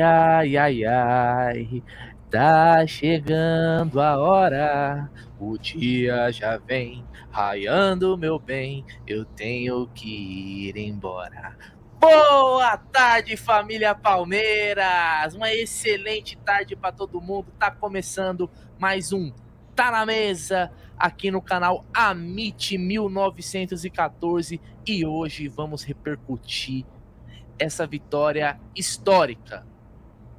Ai, ai, ai, tá chegando a hora, o dia já vem raiando, meu bem, eu tenho que ir embora. Boa tarde, família Palmeiras! Uma excelente tarde para todo mundo. Tá começando mais um Tá na Mesa aqui no canal Amit 1914 e hoje vamos repercutir essa vitória histórica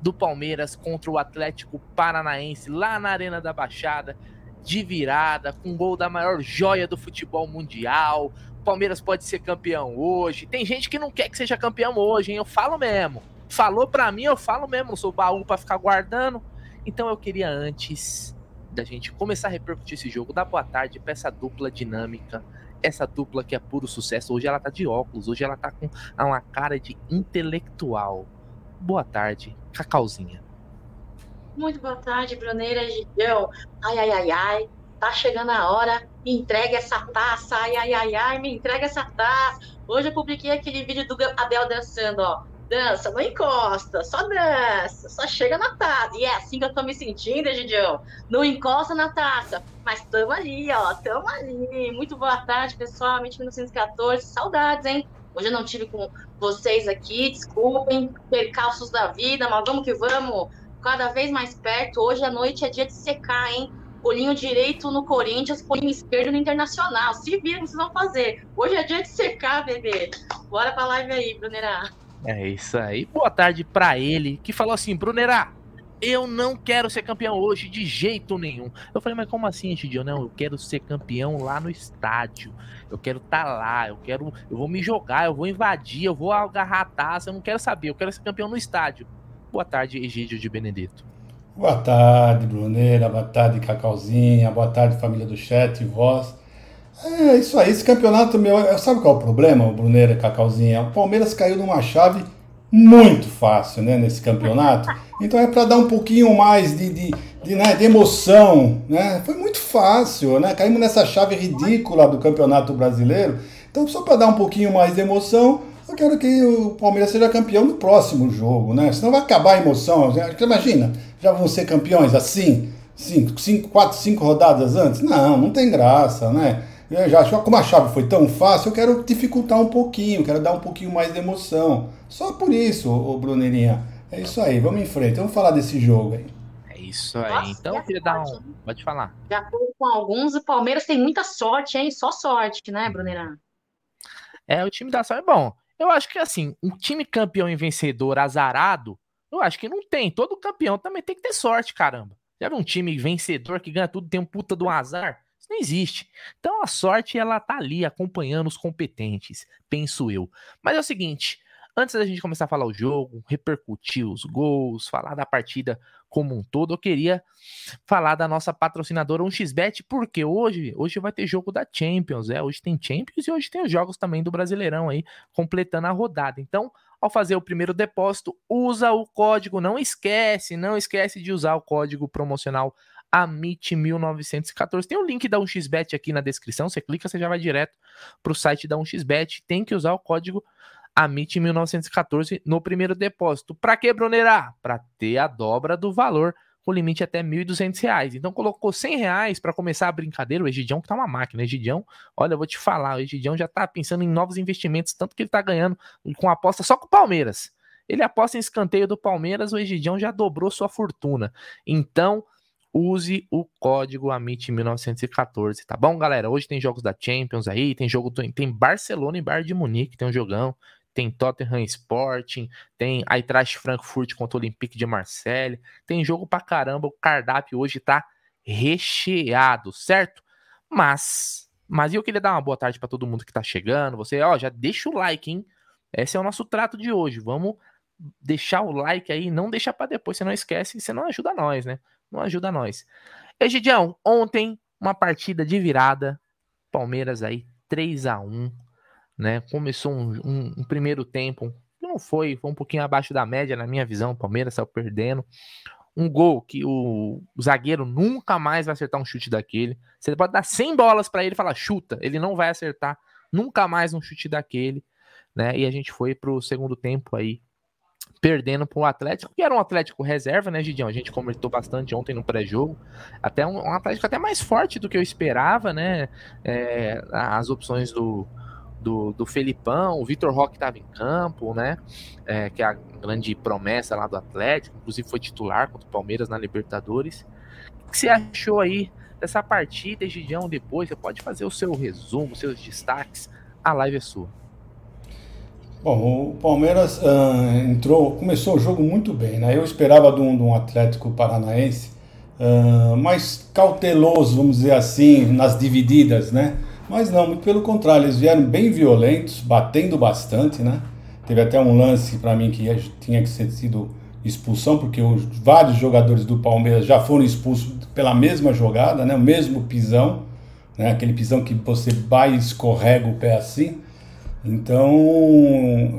do Palmeiras contra o Atlético Paranaense lá na Arena da Baixada, de virada, com gol da maior joia do futebol mundial. O Palmeiras pode ser campeão hoje. Tem gente que não quer que seja campeão hoje, hein? Eu falo mesmo. Falou para mim, eu falo mesmo. Não sou baú para ficar guardando. Então eu queria antes da gente começar a repercutir esse jogo, dar boa tarde para essa dupla dinâmica essa dupla que é puro sucesso. Hoje ela tá de óculos, hoje ela tá com uma cara de intelectual. Boa tarde, Cacauzinha. Muito boa tarde, Bruneira Gideão. Ai, ai, ai, ai. Tá chegando a hora. Me entrega essa taça. Ai, ai, ai, ai. Me entrega essa taça. Hoje eu publiquei aquele vídeo do Abel dançando, ó dança, não encosta, só dança, só chega na taça. E é assim que eu tô me sentindo, Egidião. Não encosta na taça, mas tamo ali, ó, tamo ali. Muito boa tarde, pessoal, 1914, saudades, hein? Hoje eu não tive com vocês aqui, desculpem, percalços da vida, mas vamos que vamos, cada vez mais perto. Hoje à noite é dia de secar, hein? Olhinho direito no Corinthians, olhinho esquerdo no Internacional. Se viram, vocês vão fazer. Hoje é dia de secar, bebê. Bora pra live aí, Brunerá. É isso aí. Boa tarde para ele, que falou assim: Brunerá, eu não quero ser campeão hoje de jeito nenhum. Eu falei, mas como assim, Gidio? Não, eu quero ser campeão lá no estádio. Eu quero estar tá lá, eu quero. Eu vou me jogar, eu vou invadir, eu vou agarrar a taça, eu não quero saber, eu quero ser campeão no estádio. Boa tarde, Egídio de Benedito. Boa tarde, Brunera. Boa tarde, Cacauzinha. Boa tarde, família do chat e voz. É isso aí, esse campeonato meu. Sabe qual é o problema, Bruneira Cacauzinha? O Palmeiras caiu numa chave muito fácil, né, nesse campeonato. Então é para dar um pouquinho mais de, de, de, né, de, emoção, né? Foi muito fácil, né? Caímos nessa chave ridícula do Campeonato Brasileiro. Então só para dar um pouquinho mais de emoção, eu quero que o Palmeiras seja campeão no próximo jogo, né? Senão vai acabar a emoção. Imagina, já vão ser campeões assim, cinco, cinco, quatro, cinco rodadas antes? Não, não tem graça, né? Eu já acho como a chave foi tão fácil, eu quero dificultar um pouquinho, quero dar um pouquinho mais de emoção. Só por isso, ô Bruneirinha. É isso aí, vamos em frente, vamos falar desse jogo aí. É isso aí. Nossa, então eu queria dar um. Pode falar. De acordo com alguns, o Palmeiras tem muita sorte, hein? Só sorte, né, Bruneira? É, o time da sorte é bom. Eu acho que assim, um time campeão e vencedor azarado, eu acho que não tem. Todo campeão também tem que ter sorte, caramba. Já viu um time vencedor que ganha tudo, tem um puta do azar? Não existe. Então a sorte ela tá ali acompanhando os competentes, penso eu. Mas é o seguinte, antes da gente começar a falar o jogo, repercutir os gols, falar da partida como um todo, eu queria falar da nossa patrocinadora 1xBet, porque hoje, hoje vai ter jogo da Champions, é, hoje tem Champions e hoje tem os jogos também do Brasileirão aí, completando a rodada. Então, ao fazer o primeiro depósito, usa o código, não esquece, não esquece de usar o código promocional AMIT1914. Tem o link da 1xBet aqui na descrição. Você clica, você já vai direto para o site da 1xBet. Tem que usar o código AMIT1914 no primeiro depósito. Para que, Brunerá? Para ter a dobra do valor com limite até R$ 1.200. Então colocou 100 reais para começar a brincadeira. O Egidião que tá uma máquina. Egidião, olha, eu vou te falar, o Egidião já tá pensando em novos investimentos, tanto que ele tá ganhando com aposta só com o Palmeiras. Ele aposta em escanteio do Palmeiras, o Egidião já dobrou sua fortuna. Então, use o código AMIT1914, tá bom, galera? Hoje tem jogos da Champions aí, tem jogo tem Barcelona e Bayern de Munique, tem um jogão, tem Tottenham Sporting, tem Eintracht Frankfurt contra o Olympique de Marseille, tem jogo pra caramba, o cardápio hoje tá recheado, certo? Mas, mas eu queria dar uma boa tarde para todo mundo que tá chegando, você, ó, já deixa o like, hein? Esse é o nosso trato de hoje, vamos deixar o like aí, não deixa para depois, você não esquece, você não ajuda nós, né? Não ajuda nós. Egidião, ontem uma partida de virada, Palmeiras aí 3 a 1 né? Começou um, um, um primeiro tempo, não foi, foi um pouquinho abaixo da média na minha visão, Palmeiras saiu perdendo. Um gol que o, o zagueiro nunca mais vai acertar um chute daquele. Você pode dar 100 bolas para ele e falar chuta, ele não vai acertar nunca mais um chute daquele, né? E a gente foi pro segundo tempo aí perdendo para o Atlético, que era um Atlético reserva, né, Gidião? A gente comentou bastante ontem no pré-jogo. Até um, um, Atlético até mais forte do que eu esperava, né? É, as opções do, do, do Felipão, o Vitor Roque estava em campo, né? É, que é a grande promessa lá do Atlético, inclusive foi titular contra o Palmeiras na Libertadores. O que você achou aí dessa partida, Gidião? Depois você pode fazer o seu resumo, seus destaques. A live é sua. Bom, o Palmeiras uh, entrou, começou o jogo muito bem, né? Eu esperava de um, de um Atlético Paranaense uh, mais cauteloso, vamos dizer assim, nas divididas, né? Mas não, muito pelo contrário, eles vieram bem violentos, batendo bastante, né? Teve até um lance para mim que tinha que ser sido expulsão, porque os, vários jogadores do Palmeiras já foram expulsos pela mesma jogada, né? O mesmo pisão, né? Aquele pisão que você vai e escorrega o pé assim. Então,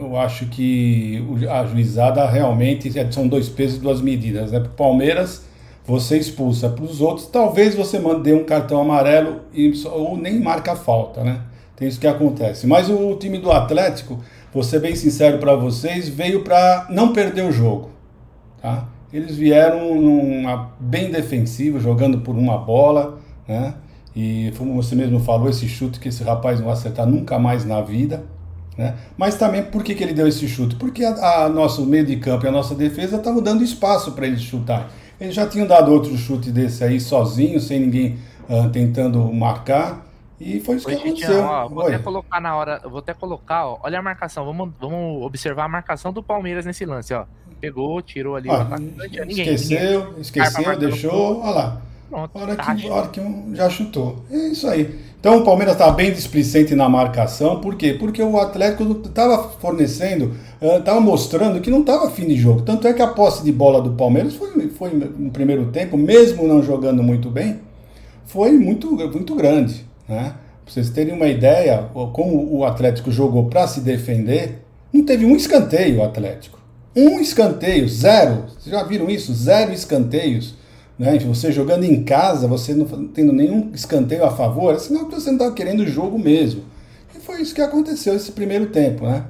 eu acho que a juizada realmente é, são dois pesos e duas medidas. Né? Para o Palmeiras, você expulsa. Para os outros, talvez você mande um cartão amarelo e, ou nem marca falta. Né? Tem isso que acontece. Mas o time do Atlético, vou ser bem sincero para vocês, veio para não perder o jogo. Tá? Eles vieram numa, bem defensivo, jogando por uma bola. Né? E como você mesmo falou, esse chute que esse rapaz não vai acertar nunca mais na vida. Né? Mas também por que, que ele deu esse chute? Porque a, a nosso meio de campo e a nossa defesa estavam dando espaço para ele chutar. Eles já tinham dado outro chute desse aí sozinho, sem ninguém uh, tentando marcar. E foi isso Oi, que aconteceu. Ó, vou até colocar na hora, vou até colocar, ó, olha a marcação, vamos, vamos observar a marcação do Palmeiras nesse lance, ó. Pegou, tirou ali ah, o atacante, ninguém, esqueceu, ninguém, esqueceu, deixou, olha lá. Pronto, hora, tá que, hora que um já chutou. É isso aí. Então o Palmeiras estava bem displicente na marcação, por quê? Porque o Atlético estava fornecendo, estava mostrando que não estava fim de jogo. Tanto é que a posse de bola do Palmeiras foi, foi no primeiro tempo, mesmo não jogando muito bem, foi muito, muito grande. Né? Para vocês terem uma ideia, como o Atlético jogou para se defender, não teve um escanteio o Atlético. Um escanteio, zero. Vocês já viram isso? Zero escanteios. Né? Você jogando em casa, você não tendo nenhum escanteio a favor, é sinal que você não está querendo o jogo mesmo. E foi isso que aconteceu esse primeiro tempo. Né?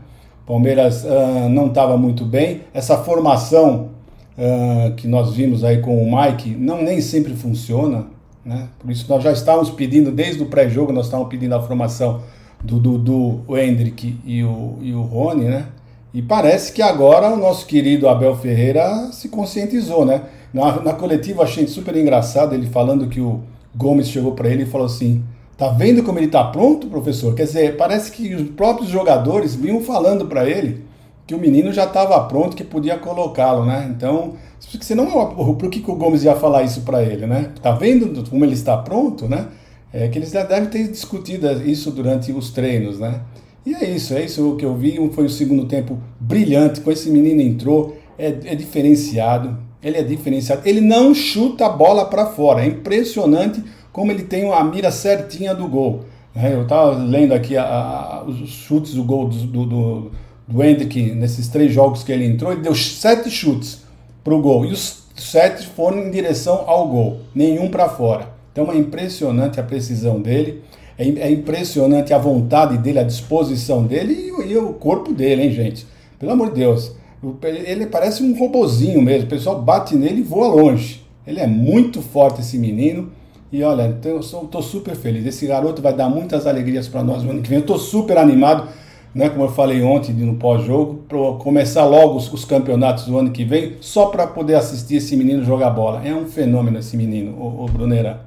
Palmeiras uh, não estava muito bem. Essa formação uh, que nós vimos aí com o Mike não nem sempre funciona. Né? Por isso nós já estávamos pedindo, desde o pré-jogo, nós estávamos pedindo a formação do Dudu, o Hendrick e o, e o Rony, né? E parece que agora o nosso querido Abel Ferreira se conscientizou, né? Na, na coletiva achei super engraçado ele falando que o Gomes chegou para ele e falou assim: Tá vendo como ele tá pronto, professor? Quer dizer, parece que os próprios jogadores vinham falando para ele que o menino já estava pronto, que podia colocá-lo, né? Então, você não por que, que o Gomes ia falar isso para ele, né? Tá vendo como ele está pronto, né? É que eles já devem ter discutido isso durante os treinos, né? E é isso, é isso que eu vi. Foi o segundo tempo brilhante. Com esse menino entrou, é, é diferenciado. Ele é diferenciado. Ele não chuta a bola para fora. É impressionante como ele tem a mira certinha do gol. É, eu estava lendo aqui a, a, os chutes do gol do, do, do Hendrick nesses três jogos que ele entrou. Ele deu sete chutes para o gol. E os sete foram em direção ao gol. Nenhum para fora. Então é impressionante a precisão dele. É, é impressionante a vontade dele, a disposição dele e, e, o corpo dele, hein, gente? Pelo amor de Deus. Ele parece um robozinho mesmo. O pessoal bate nele e voa longe. Ele é muito forte, esse menino. E olha, eu estou super feliz. Esse garoto vai dar muitas alegrias para nós no ano que vem. Eu estou super animado, né, como eu falei ontem no pós-jogo, para começar logo os, os, campeonatos do ano que vem, só para poder assistir esse menino jogar bola. É um fenômeno esse menino, o, o Brunera.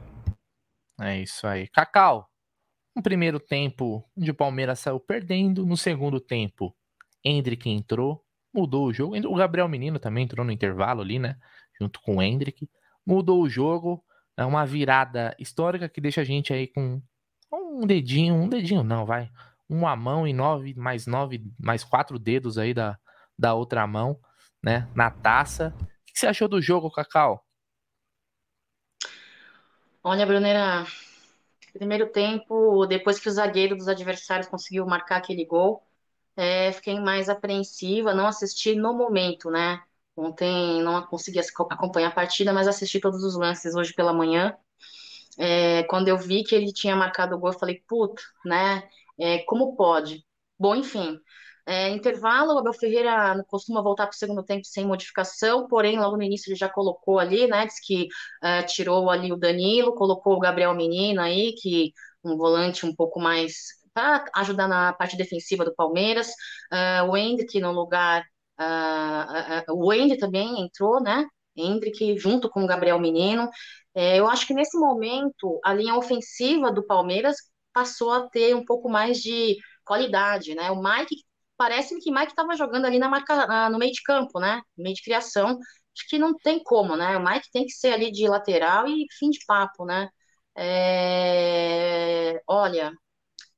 É isso aí. Cacau, no primeiro tempo, onde o Palmeiras saiu perdendo. No segundo tempo, Hendrick entrou, mudou o jogo. O Gabriel Menino também entrou no intervalo ali, né? Junto com o Hendrick. Mudou o jogo. É uma virada histórica que deixa a gente aí com um dedinho, um dedinho não, vai. Uma mão e nove, mais nove, mais quatro dedos aí da, da outra mão, né? Na taça. O que você achou do jogo, Cacau? Olha, Brunera, Primeiro tempo, depois que o zagueiro dos adversários conseguiu marcar aquele gol, é, fiquei mais apreensiva, não assisti no momento, né? Ontem não consegui acompanhar a partida, mas assisti todos os lances hoje pela manhã. É, quando eu vi que ele tinha marcado o gol, eu falei, puta, né? É, como pode? Bom, enfim, É, intervalo, o Abel Ferreira costuma voltar para o segundo tempo sem modificação, porém, logo no início ele já colocou ali, né? Diz que é, tirou ali o Danilo, colocou o Gabriel Menino aí, que um volante um pouco mais para ajudar na parte defensiva do Palmeiras. Uh, o Hendrick no lugar. Uh, uh, o Hendrick também entrou, né? Hendrick junto com o Gabriel Menino. Eu acho que nesse momento a linha ofensiva do Palmeiras passou a ter um pouco mais de qualidade, né? O Mike parece-me que Mike estava jogando ali na marca, no meio de campo, né? No meio de criação. Acho que não tem como, né? O Mike tem que ser ali de lateral e fim de papo, né? É... Olha,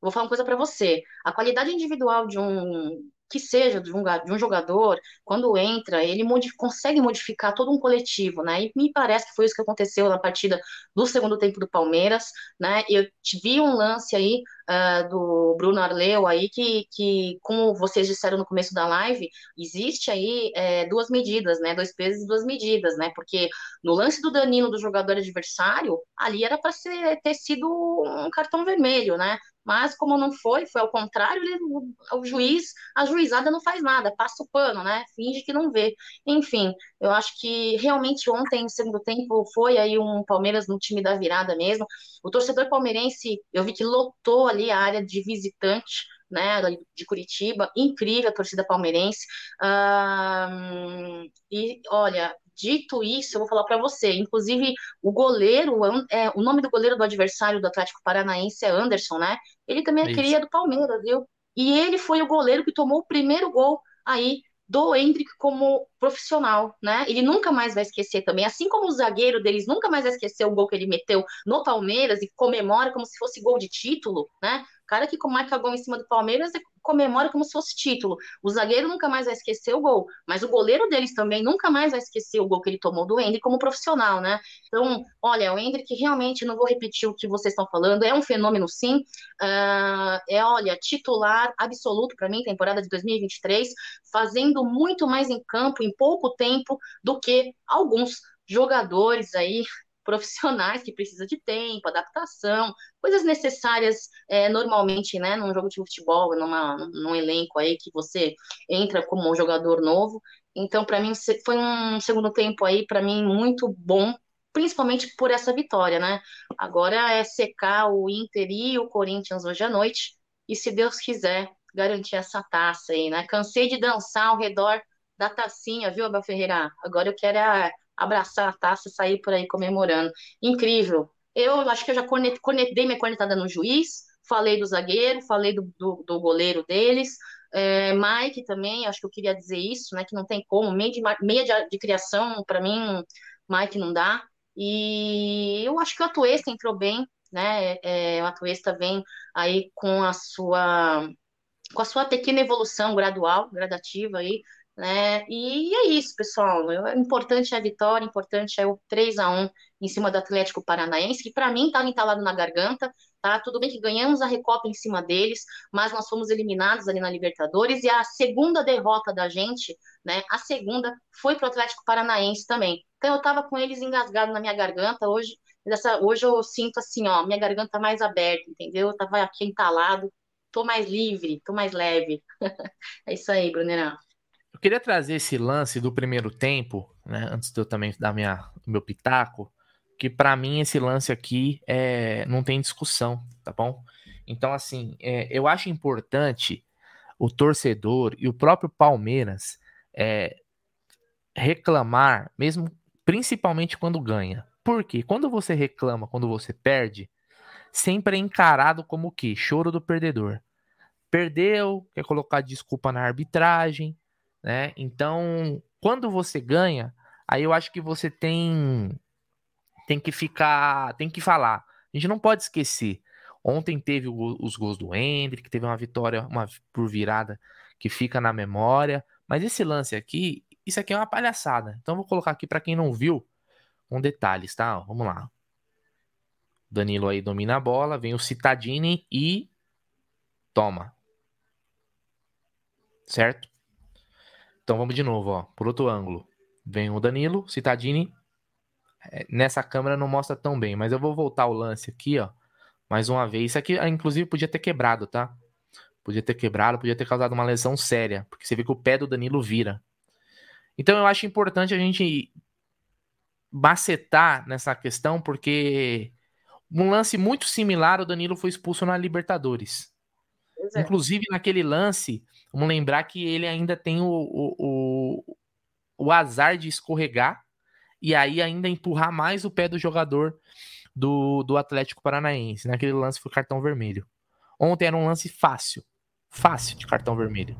vou falar uma coisa para você. A qualidade individual de um que seja de um, de um jogador, quando entra, ele consegue modificar todo um coletivo, né? E me parece que foi isso que aconteceu na partida do segundo tempo do Palmeiras, né? Eu vi um lance aí uh, do Bruno Arleu aí que, que, como vocês disseram no começo da live, existe aí é, duas medidas, né? Dois pesos e duas medidas, né? Porque no lance do Danilo do jogador adversário, ali era para ter sido um cartão vermelho, né? Mas como não foi, foi ao contrário, ele, o, o, juiz, a juizada não faz nada, passa o pano, né? Finge que não vê. Enfim, eu acho que realmente ontem, no segundo tempo, foi aí um Palmeiras no time da virada mesmo. O torcedor palmeirense, eu vi que lotou ali a área de visitante, né, de Curitiba, incrível a torcida palmeirense. e olha, Dito isso, eu vou falar para você. Inclusive, o goleiro, é, o nome do goleiro do adversário do Atlético Paranaense é Anderson, né? Ele também é, cria do Palmeiras, viu? E ele foi o goleiro que tomou o primeiro gol aí do Hendrick como profissional, né? Ele nunca mais vai esquecer também, assim como o zagueiro deles nunca mais vai esquecer o gol que ele meteu no Palmeiras e comemora como se fosse gol de título, né? O cara que marca gol em cima do Palmeiras comemora como se fosse título. O zagueiro nunca mais vai esquecer o gol, mas o goleiro deles também nunca mais vai esquecer o gol que ele tomou do Hendrick como profissional, né? Então, olha, o Hendrick realmente, não vou repetir o que vocês estão falando, é um fenômeno sim. Uh, é, olha, titular absoluto para mim, temporada de 2023, fazendo muito mais em campo em pouco tempo do que alguns jogadores aí profissionais que precisa de tempo, adaptação, coisas necessárias é, normalmente, né, num jogo de futebol, numa, num elenco aí que você entra como um jogador novo. Então, para mim, foi um segundo tempo aí, para mim, muito bom, principalmente por essa vitória, né? Agora é secar o Inter e o Corinthians hoje à noite, e se Deus quiser, garantir essa taça aí, né? Cansei de dançar ao redor da tacinha, viu, Abel Ferreira? Agora eu quero a abraçar a taça e sair por aí comemorando. Incrível. Eu acho que eu já conectei minha cornetada no juiz, falei do zagueiro, falei do, do, do goleiro deles. É, Mike também, acho que eu queria dizer isso, né? Que não tem como, meia de, meia de, de criação, para mim, Mike não dá. E eu acho que o Atuesta entrou bem, né? É, o Atuesta vem aí com a sua com a sua pequena evolução gradual, gradativa aí, né? E é isso, pessoal. O importante é a vitória, importante é o 3 a 1 em cima do Atlético Paranaense, que para mim estava entalado na garganta, tá? Tudo bem que ganhamos a Recopa em cima deles, mas nós fomos eliminados ali na Libertadores e a segunda derrota da gente, né? A segunda foi para o Atlético Paranaense também. Então eu estava com eles engasgado na minha garganta hoje. Dessa, hoje eu sinto assim, ó, minha garganta mais aberta, entendeu? Eu tava aqui entalado, tô mais livre, tô mais leve. é isso aí, Brunerão. Eu queria trazer esse lance do primeiro tempo, né, antes de eu também dar minha, meu pitaco, que para mim esse lance aqui é, não tem discussão, tá bom? Então, assim, é, eu acho importante o torcedor e o próprio Palmeiras é, reclamar, mesmo principalmente quando ganha. Porque quando você reclama, quando você perde, sempre é encarado como o quê? Choro do perdedor. Perdeu, quer colocar desculpa na arbitragem, né? Então, quando você ganha, aí eu acho que você tem tem que ficar, tem que falar. A gente não pode esquecer. Ontem teve os gols do Hendrick, teve uma vitória uma por virada que fica na memória, mas esse lance aqui, isso aqui é uma palhaçada. Então vou colocar aqui para quem não viu, com detalhes, tá? Vamos lá. Danilo aí domina a bola, vem o Citadini e toma. Certo? Então vamos de novo, ó, por outro ângulo. Vem o Danilo, Citadini. É, nessa câmera não mostra tão bem, mas eu vou voltar o lance aqui, ó. Mais uma vez. Isso aqui, ah, inclusive, podia ter quebrado, tá? Podia ter quebrado, podia ter causado uma lesão séria, porque você vê que o pé do Danilo vira. Então eu acho importante a gente macetar nessa questão, porque um lance muito similar, o Danilo foi expulso na Libertadores. É. Inclusive, naquele lance, vamos lembrar que ele ainda tem o, o, o, o azar de escorregar e aí ainda empurrar mais o pé do jogador do, do Atlético Paranaense. Naquele lance foi cartão vermelho. Ontem era um lance fácil fácil de cartão vermelho.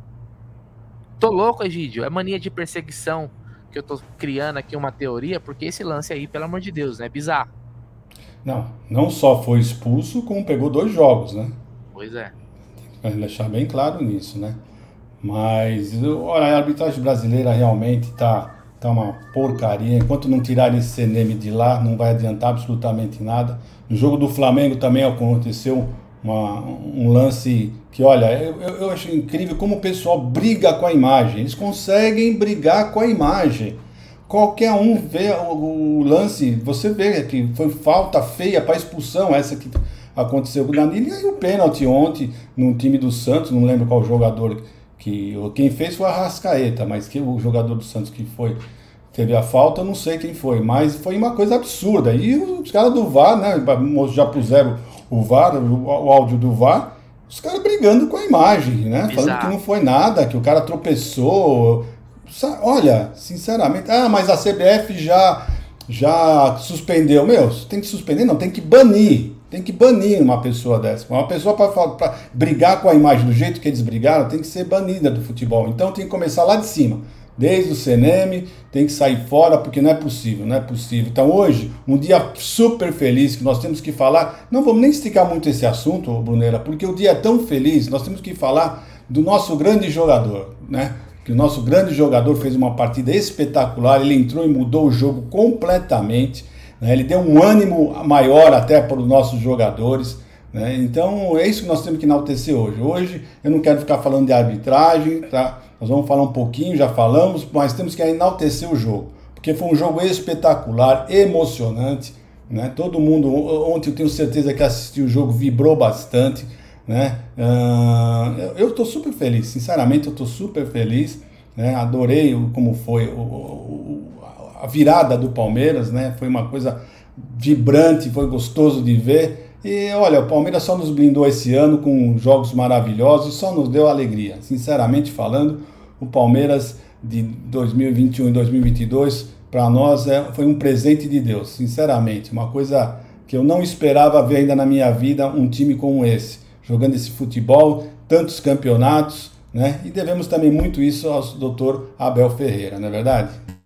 Tô louco, Egídio. É mania de perseguição que eu tô criando aqui uma teoria, porque esse lance aí, pelo amor de Deus, né? Bizarro. Não, não só foi expulso, como pegou dois jogos, né? Pois é. Tem que deixar bem claro nisso, né? Mas olha, a arbitragem brasileira realmente tá, tá uma porcaria. Enquanto não tirar esse CNM de lá, não vai adiantar absolutamente nada. No jogo do Flamengo também aconteceu uma, um lance que, olha, eu, eu acho incrível como o pessoal briga com a imagem. Eles conseguem brigar com a imagem. Qualquer um vê o, o lance, você vê que foi falta feia para expulsão, essa que aconteceu com o Danilo, e aí o pênalti ontem no time do Santos, não lembro qual jogador que. Quem fez foi a Rascaeta, mas que o jogador do Santos que foi teve a falta, não sei quem foi, mas foi uma coisa absurda. E os caras do VAR, né, já puseram o VAR, o, o áudio do VAR, os caras brigando com a imagem, né? Exato. Falando que não foi nada, que o cara tropeçou. Olha, sinceramente, ah, mas a CBF já já suspendeu. Meu, tem que suspender, não, tem que banir. Tem que banir uma pessoa dessa. Uma pessoa para brigar com a imagem do jeito que eles brigaram tem que ser banida do futebol. Então tem que começar lá de cima desde o CNM, tem que sair fora porque não é possível, não é possível. Então hoje, um dia super feliz que nós temos que falar, não vamos nem esticar muito esse assunto, Brunera, porque o dia é tão feliz, nós temos que falar do nosso grande jogador, né? Que o nosso grande jogador fez uma partida espetacular, ele entrou e mudou o jogo completamente, né? ele deu um ânimo maior até para os nossos jogadores. Né? Então é isso que nós temos que enaltecer hoje. Hoje eu não quero ficar falando de arbitragem, tá? Nós vamos falar um pouquinho, já falamos, mas temos que enaltecer o jogo, porque foi um jogo espetacular, emocionante, né? Todo mundo ontem eu tenho certeza que assistiu o jogo vibrou bastante, né? Uh, eu estou super feliz, sinceramente eu estou super feliz, né? Adorei como foi o, o, a virada do Palmeiras, né? Foi uma coisa vibrante, foi gostoso de ver. E olha, o Palmeiras só nos blindou esse ano com jogos maravilhosos, só nos deu alegria. Sinceramente falando, o Palmeiras de 2021 e 2022 para nós é, foi um presente de Deus, sinceramente, uma coisa que eu não esperava ver ainda na minha vida um time como esse, jogando esse futebol, tantos campeonatos, né? E devemos também muito isso ao doutor Abel Ferreira, não é verdade?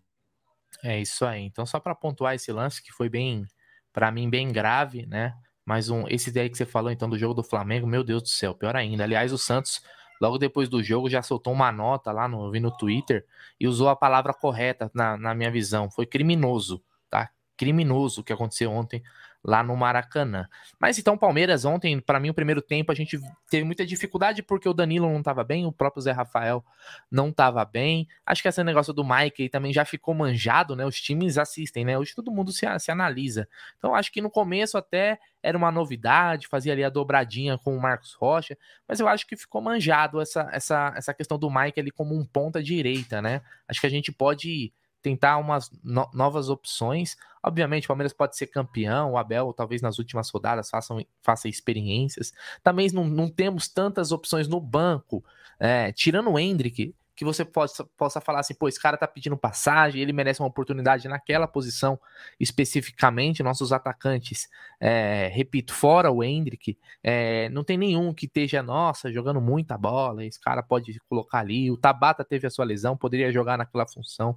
É isso aí. Então, só para pontuar esse lance que foi bem, para mim, bem grave, né? Mais um, esse daí que você falou então do jogo do Flamengo, meu Deus do céu, pior ainda. Aliás, o Santos, logo depois do jogo, já soltou uma nota lá no, vi no Twitter e usou a palavra correta na, na minha visão. Foi criminoso, tá? Criminoso o que aconteceu ontem lá no Maracanã. Mas então, Palmeiras ontem, para mim, o primeiro tempo a gente teve muita dificuldade porque o Danilo não estava bem, o próprio Zé Rafael não estava bem. Acho que esse negócio do Mike aí também já ficou manjado, né? Os times assistem, né? Hoje todo mundo se, se analisa. Então, acho que no começo até era uma novidade, fazia ali a dobradinha com o Marcos Rocha, mas eu acho que ficou manjado essa, essa, essa questão do Mike ali como um ponta direita, né? Acho que a gente pode tentar umas no novas opções. Obviamente, o Palmeiras pode ser campeão, o Abel talvez nas últimas rodadas façam, faça experiências. Também não, não temos tantas opções no banco, é, tirando o Hendrick, que você possa, possa falar assim, pô, esse cara tá pedindo passagem, ele merece uma oportunidade naquela posição especificamente. Nossos atacantes, é, repito, fora o Hendrick, é, não tem nenhum que esteja, nossa, jogando muita bola, esse cara pode colocar ali. O Tabata teve a sua lesão, poderia jogar naquela função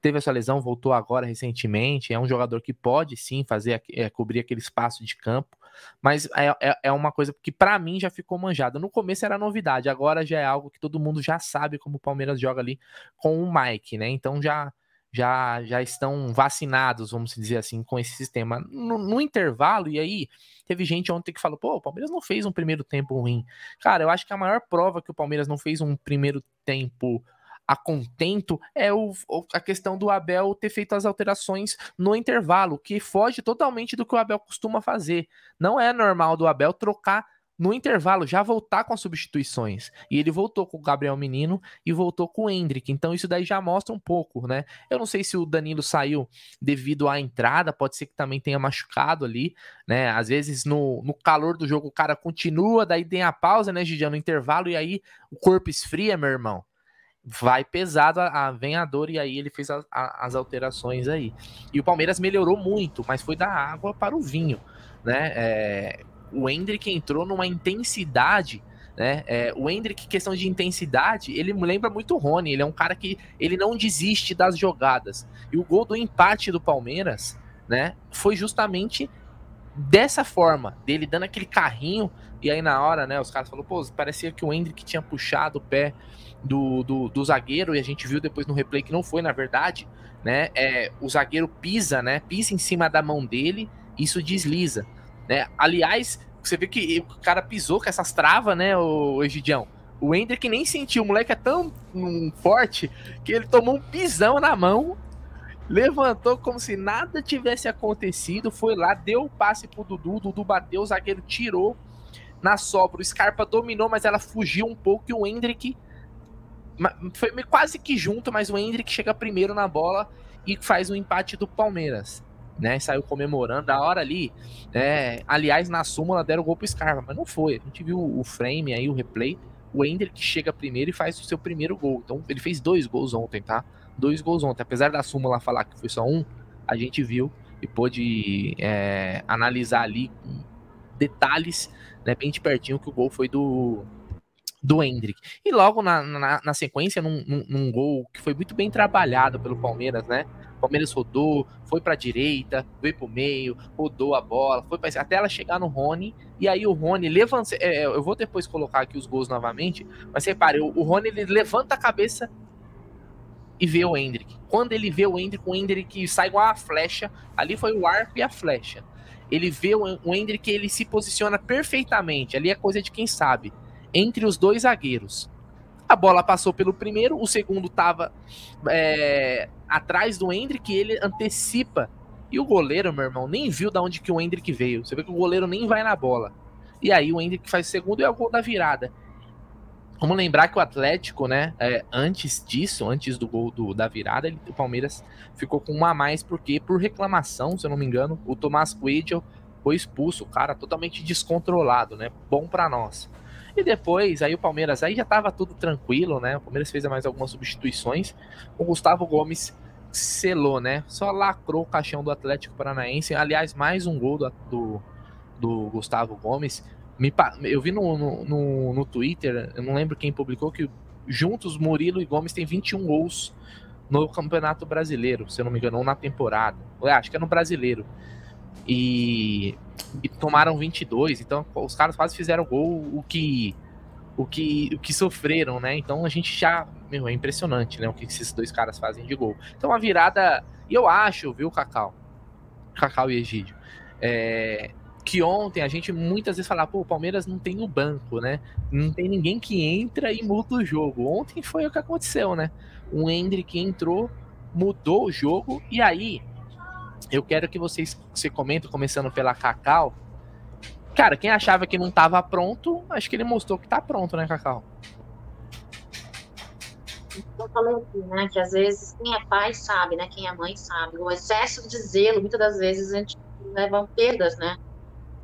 teve essa lesão, voltou agora recentemente. É um jogador que pode sim fazer é, cobrir aquele espaço de campo, mas é, é, é uma coisa que para mim já ficou manjada. No começo era novidade, agora já é algo que todo mundo já sabe como o Palmeiras joga ali com o Mike, né? Então já já já estão vacinados, vamos dizer assim, com esse sistema. No, no intervalo, e aí teve gente ontem que falou: pô, o Palmeiras não fez um primeiro tempo ruim. Cara, eu acho que a maior prova que o Palmeiras não fez um primeiro tempo a contento é o, a questão do Abel ter feito as alterações no intervalo, que foge totalmente do que o Abel costuma fazer. Não é normal do Abel trocar no intervalo já voltar com as substituições. E ele voltou com o Gabriel Menino e voltou com o Hendrick. Então isso daí já mostra um pouco, né? Eu não sei se o Danilo saiu devido à entrada, pode ser que também tenha machucado ali, né? Às vezes no, no calor do jogo o cara continua, daí tem a pausa, né, Gidiano, no intervalo, e aí o corpo esfria, meu irmão. Vai pesado, a, a vem a dor, e aí ele fez a, a, as alterações aí. E o Palmeiras melhorou muito, mas foi da água para o vinho, né? É, o Hendrick entrou numa intensidade né? É, o Hendrick, questão de intensidade, ele me lembra muito o Rony. Ele é um cara que ele não desiste das jogadas. E o gol do empate do Palmeiras, né? Foi justamente dessa forma, dele dando aquele carrinho. E aí na hora, né? Os caras falaram, pô, parecia que o Hendrick tinha puxado o pé do, do, do zagueiro. E a gente viu depois no replay que não foi, na verdade, né? É, o zagueiro pisa, né? Pisa em cima da mão dele. Isso desliza. Né? Aliás, você vê que o cara pisou com essas travas, né, o Egidião? O Hendrick nem sentiu, o moleque é tão um, forte que ele tomou um pisão na mão, levantou como se nada tivesse acontecido, foi lá, deu o passe pro Dudu, o Dudu bateu, o zagueiro tirou na sobra, o Scarpa dominou, mas ela fugiu um pouco e o Hendrick foi quase que junto, mas o Hendrick chega primeiro na bola e faz o empate do Palmeiras né? Saiu comemorando da hora ali. É, aliás, na súmula deram o gol pro Scarpa, mas não foi. A gente viu o frame aí, o replay. O Ender que chega primeiro e faz o seu primeiro gol. Então ele fez dois gols ontem, tá? Dois gols ontem. Apesar da súmula falar que foi só um, a gente viu e pôde é, analisar ali detalhes, né, bem de pertinho, que o gol foi do, do Hendrick. E logo na, na, na sequência, num, num, num, gol que foi muito bem trabalhado pelo Palmeiras, né? Palmeiras rodou, foi para a direita, veio para o meio, rodou a bola, foi pra, até ela chegar no Rony. E aí o Rony levanta. É, é, eu vou depois colocar aqui os gols novamente, mas repare, o, o Rony ele levanta a cabeça e vê o Hendrick. Quando ele vê o Hendrick, o Hendrick sai igual a flecha. Ali foi o arco e a flecha. Ele vê o, o Hendrick, ele se posiciona perfeitamente. Ali é coisa de quem sabe. Entre os dois zagueiros. A bola passou pelo primeiro, o segundo estava é, atrás do Hendrick, ele antecipa. E o goleiro, meu irmão, nem viu da onde que o Hendrick veio. Você vê que o goleiro nem vai na bola. E aí o Hendrick faz o segundo e é o gol da virada. Vamos lembrar que o Atlético, né, é, antes disso, antes do gol do, da virada, ele, o Palmeiras ficou com uma a mais, porque por reclamação, se eu não me engano, o Tomás Coelho foi expulso, cara totalmente descontrolado, né? Bom para nós. E depois, aí o Palmeiras, aí já tava tudo tranquilo, né? O Palmeiras fez mais algumas substituições. O Gustavo Gomes selou, né? Só lacrou o caixão do Atlético Paranaense. Aliás, mais um gol do, do, do Gustavo Gomes. Me, eu vi no, no, no, no, Twitter, eu não lembro quem publicou, que juntos Murilo e Gomes têm 21 gols no Campeonato Brasileiro, se eu não me engano, ou na temporada. Eu acho que é no Brasileiro. E e tomaram 22, então os caras quase fizeram gol o que o que o que sofreram, né? Então a gente já, meu, é impressionante, né, o que esses dois caras fazem de gol. Então a virada, e eu acho, viu, Cacau? Cacau e Egídio, é, que ontem a gente muitas vezes falava, pô, o Palmeiras não tem o banco, né? Não tem ninguém que entra e muda o jogo. Ontem foi o que aconteceu, né? O Hendrick entrou, mudou o jogo e aí eu quero que vocês se comentem, começando pela Cacau. Cara, quem achava que não estava pronto, acho que ele mostrou que está pronto, né, Cacau? Eu falei aqui, né, que às vezes quem é pai sabe, né, quem é mãe sabe. O excesso de zelo, muitas das vezes a gente leva perdas, né?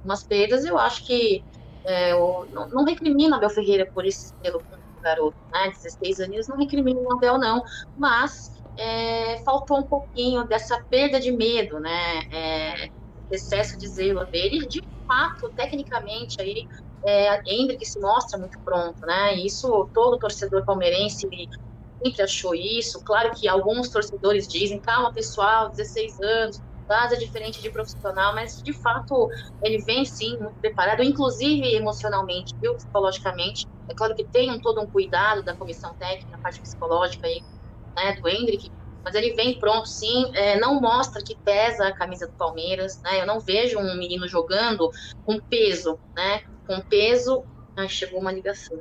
Umas perdas, eu acho que é, eu, não, não recrimina Abel Ferreira por esse zelo com o garoto, né, 16 anos, não recrimina o Abel, não, mas é, faltou um pouquinho dessa perda de medo, né? É, excesso de zelo dele. De fato, tecnicamente, aí, é, Hendrick se mostra muito pronto, né? Isso todo torcedor palmeirense sempre achou isso. Claro que alguns torcedores dizem, calma, pessoal, 16 anos, base é diferente de profissional, mas de fato ele vem sim muito preparado, inclusive emocionalmente, viu, psicologicamente. É claro que tem um, todo um cuidado da comissão técnica, a parte psicológica aí né, do Hendrick, mas ele vem pronto sim, é, não mostra que pesa a camisa do Palmeiras, né, eu não vejo um menino jogando com peso, né, com peso, ai, chegou uma ligação,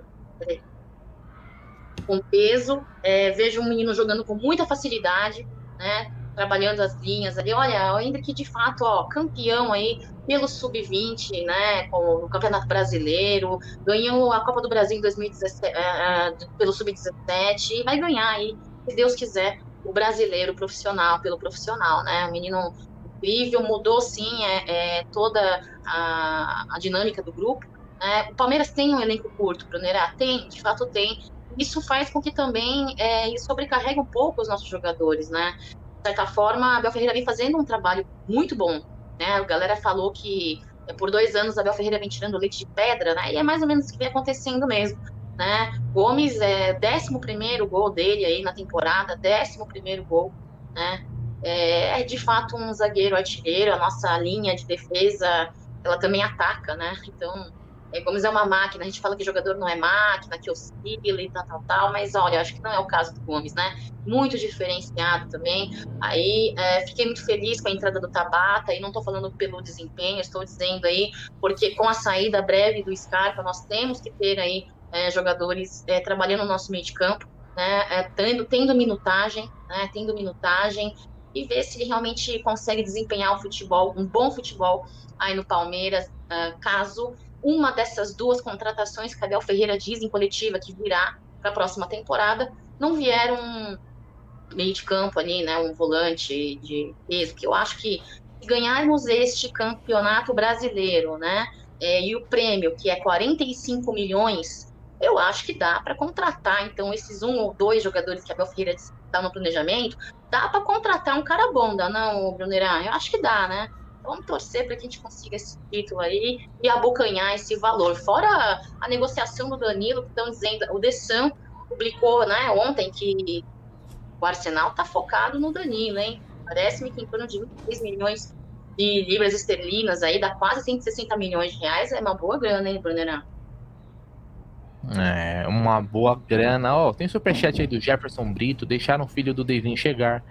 com peso, é, vejo um menino jogando com muita facilidade, né, trabalhando as linhas ali. Olha, o Hendrick, de fato, ó, campeão aí pelo Sub-20, né, com o Campeonato Brasileiro, ganhou a Copa do Brasil em 2017 uh, pelo Sub-17 e vai ganhar aí, se Deus quiser, o brasileiro profissional, pelo profissional, né? O menino incrível, mudou sim é, é toda a, a, dinâmica do grupo. Né? O Palmeiras tem um elenco curto, Brunerá? Tem, de fato tem. Isso faz com que também é, isso sobrecarregue um pouco os nossos jogadores, né? De certa forma, a Abel Ferreira vem fazendo um trabalho muito bom. Né? A galera falou que é, por dois anos a Abel Ferreira vem tirando leite de pedra, né? E é mais ou menos o que vem acontecendo mesmo né? Gomes é 11 gol dele aí na temporada, 11 gol, né? É, é, de fato um zagueiro artilheiro, a nossa linha de defesa, ela também ataca, né? Então, é, Gomes é uma máquina, a gente fala que jogador não é máquina, que oscila e tal, tal, tal, mas olha, acho que não é o caso do Gomes, né? Muito diferenciado também. Aí, é, fiquei muito feliz com a entrada do Tabata, e não estou falando pelo desempenho, estou dizendo aí, porque com a saída breve do Scarpa, nós temos que ter aí é, jogadores é, trabalhando no nosso meio de campo, né, é, tendo, tendo minutagem, né, tendo minutagem, e ver se ele realmente consegue desempenhar o futebol, um bom futebol aí no Palmeiras, uh, caso uma dessas duas contratações que Abel Ferreira diz em coletiva que virá para a próxima temporada, não vier um meio de campo ali, né, um volante de peso, que eu acho que ganharmos este campeonato brasileiro, né, é, e o prêmio, que é 45 milhões, eu acho que dá para contratar, então, esses um ou dois jogadores que a Bel Ferreira está no planejamento, dá para contratar um cara bom, dá não, Brunerá? Eu acho que dá, né? Vamos torcer para que a gente consiga esse título aí e abocanhar esse valor. Fora a negociação do Danilo, que estão dizendo, o Dessan publicou né, ontem que o Arsenal está focado no Danilo, hein? Parece-me que em torno de 23 milhões de libras esterlinas aí, dá quase 160 milhões de reais, é uma boa grana, hein, Brunerá? É, uma boa grana. Ó, oh, tem superchat aí do Jefferson Brito. Deixaram o filho do Devin chegar.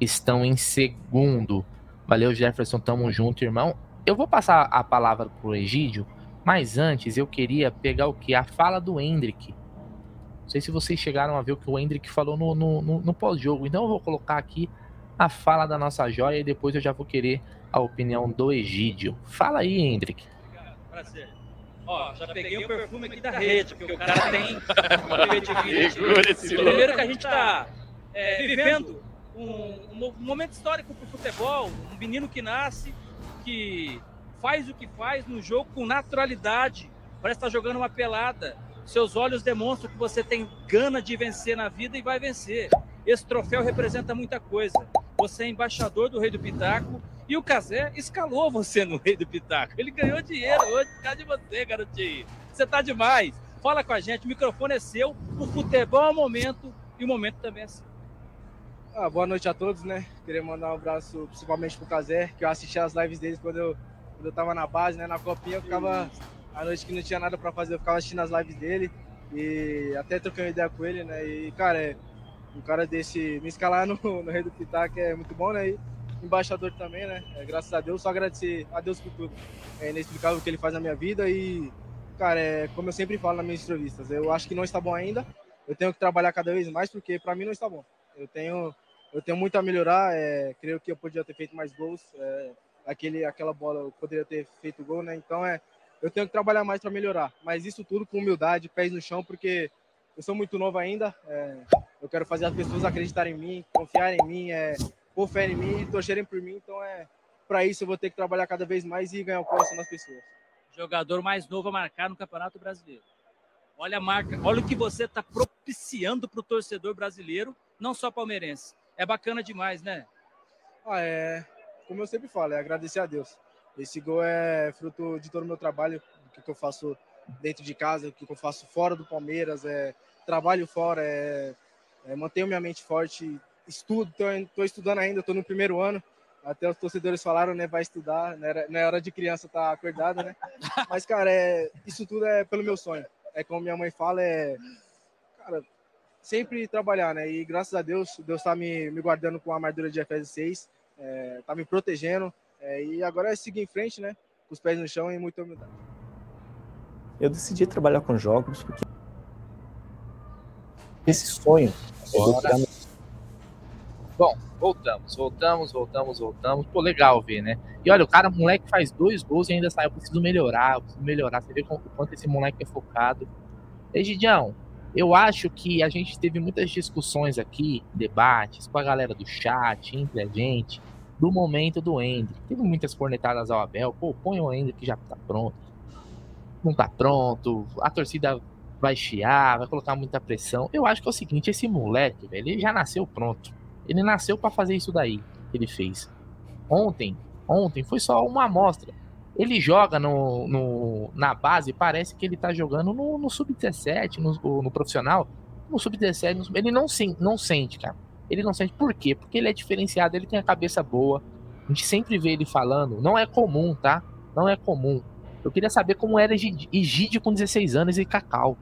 Estão em segundo. Valeu, Jefferson. Tamo junto, irmão. Eu vou passar a palavra pro Egídio, mas antes eu queria pegar o que? A fala do Hendrick. Não sei se vocês chegaram a ver o que o Hendrick falou no, no, no, no pós-jogo. Então eu vou colocar aqui a fala da nossa joia e depois eu já vou querer a opinião do Egídio. Fala aí, Hendrick. Prazer. Ó, já peguei o perfume aqui da rede, porque o cara tem Primeiro que a gente está é, vivendo um, um, momento histórico para o futebol, um menino que nasce, que faz o que faz no jogo com naturalidade, parece estar tá jogando uma pelada. Seus olhos demonstram que você tem gana de vencer na vida e vai vencer. Esse troféu representa muita coisa. Você é embaixador do Rei do Pitaco e o Casé escalou você no Rei do Pitaco. Ele ganhou dinheiro hoje por causa de você, garotinho. Você tá demais. Fala com a gente, o microfone é seu. O futebol é o momento e o momento também é seu. Ah, boa noite a todos, né? Queria mandar um abraço principalmente pro Casé, que eu assisti as lives deles quando eu, quando eu tava na base, né? Na copinha, eu ficava. A noite que não tinha nada para fazer, eu ficava assistindo as lives dele. E até troquei uma ideia com ele, né? E, cara, é, um cara desse. Me escalar no, no Rei do Pitaco é muito bom, né? E, embaixador também, né? É, graças a Deus, só agradecer a Deus por tudo. É inexplicável o que ele faz na minha vida e, cara, é, como eu sempre falo nas minhas entrevistas, eu acho que não está bom ainda. Eu tenho que trabalhar cada vez mais porque para mim não está bom. Eu tenho, eu tenho muito a melhorar. É, creio que eu podia ter feito mais gols. É, aquele, aquela bola eu poderia ter feito gol, né? Então é, eu tenho que trabalhar mais para melhorar. Mas isso tudo com humildade, pés no chão, porque eu sou muito novo ainda. É, eu quero fazer as pessoas acreditarem em mim, confiarem em mim, é, pôr fé em mim, torcerem por mim. Então, é para isso eu vou ter que trabalhar cada vez mais e ganhar o coração das pessoas. Jogador mais novo a marcar no Campeonato Brasileiro. Olha a marca, olha o que você está propiciando para o torcedor brasileiro, não só palmeirense. É bacana demais, né? Ah, é. Como eu sempre falo, é agradecer a Deus. Esse gol é fruto de todo o meu trabalho, do que eu faço dentro de casa, o que eu faço fora do Palmeiras, é trabalho fora, é, é mantenho minha mente forte estudo, estou estudando ainda, estou no primeiro ano. Até os torcedores falaram, né? Vai estudar, não, era, não é hora de criança estar tá acordada, né? Mas, cara, é, isso tudo é pelo meu sonho. É como minha mãe fala, é. Cara, sempre trabalhar, né? E graças a Deus, Deus está me, me guardando com a armadura de Efésios 6, é, tá me protegendo. É, e agora é seguir em frente, né? Com os pés no chão e muita humildade. Eu decidi trabalhar com jogos porque esse sonho é Bom, voltamos, voltamos, voltamos, voltamos. Pô, legal ver, né? E olha, o cara, o moleque faz dois gols e ainda sai. Eu preciso melhorar, eu preciso melhorar. Você vê o quanto esse moleque é focado. Egidião, eu acho que a gente teve muitas discussões aqui, debates com a galera do chat, entre a gente, do momento do Hendrick. Teve muitas cornetadas ao Abel. Pô, põe o Hendrick que já tá pronto. Não tá pronto. A torcida vai chiar, vai colocar muita pressão. Eu acho que é o seguinte, esse moleque, velho, ele já nasceu pronto. Ele nasceu para fazer isso daí ele fez. Ontem, ontem foi só uma amostra. Ele joga no, no na base, parece que ele tá jogando no, no sub-17, no, no, profissional. No sub-17, ele não, não sente, cara. Ele não sente. Por quê? Porque ele é diferenciado, ele tem a cabeça boa. A gente sempre vê ele falando. Não é comum, tá? Não é comum. Eu queria saber como era Egídio com 16 anos e Cacau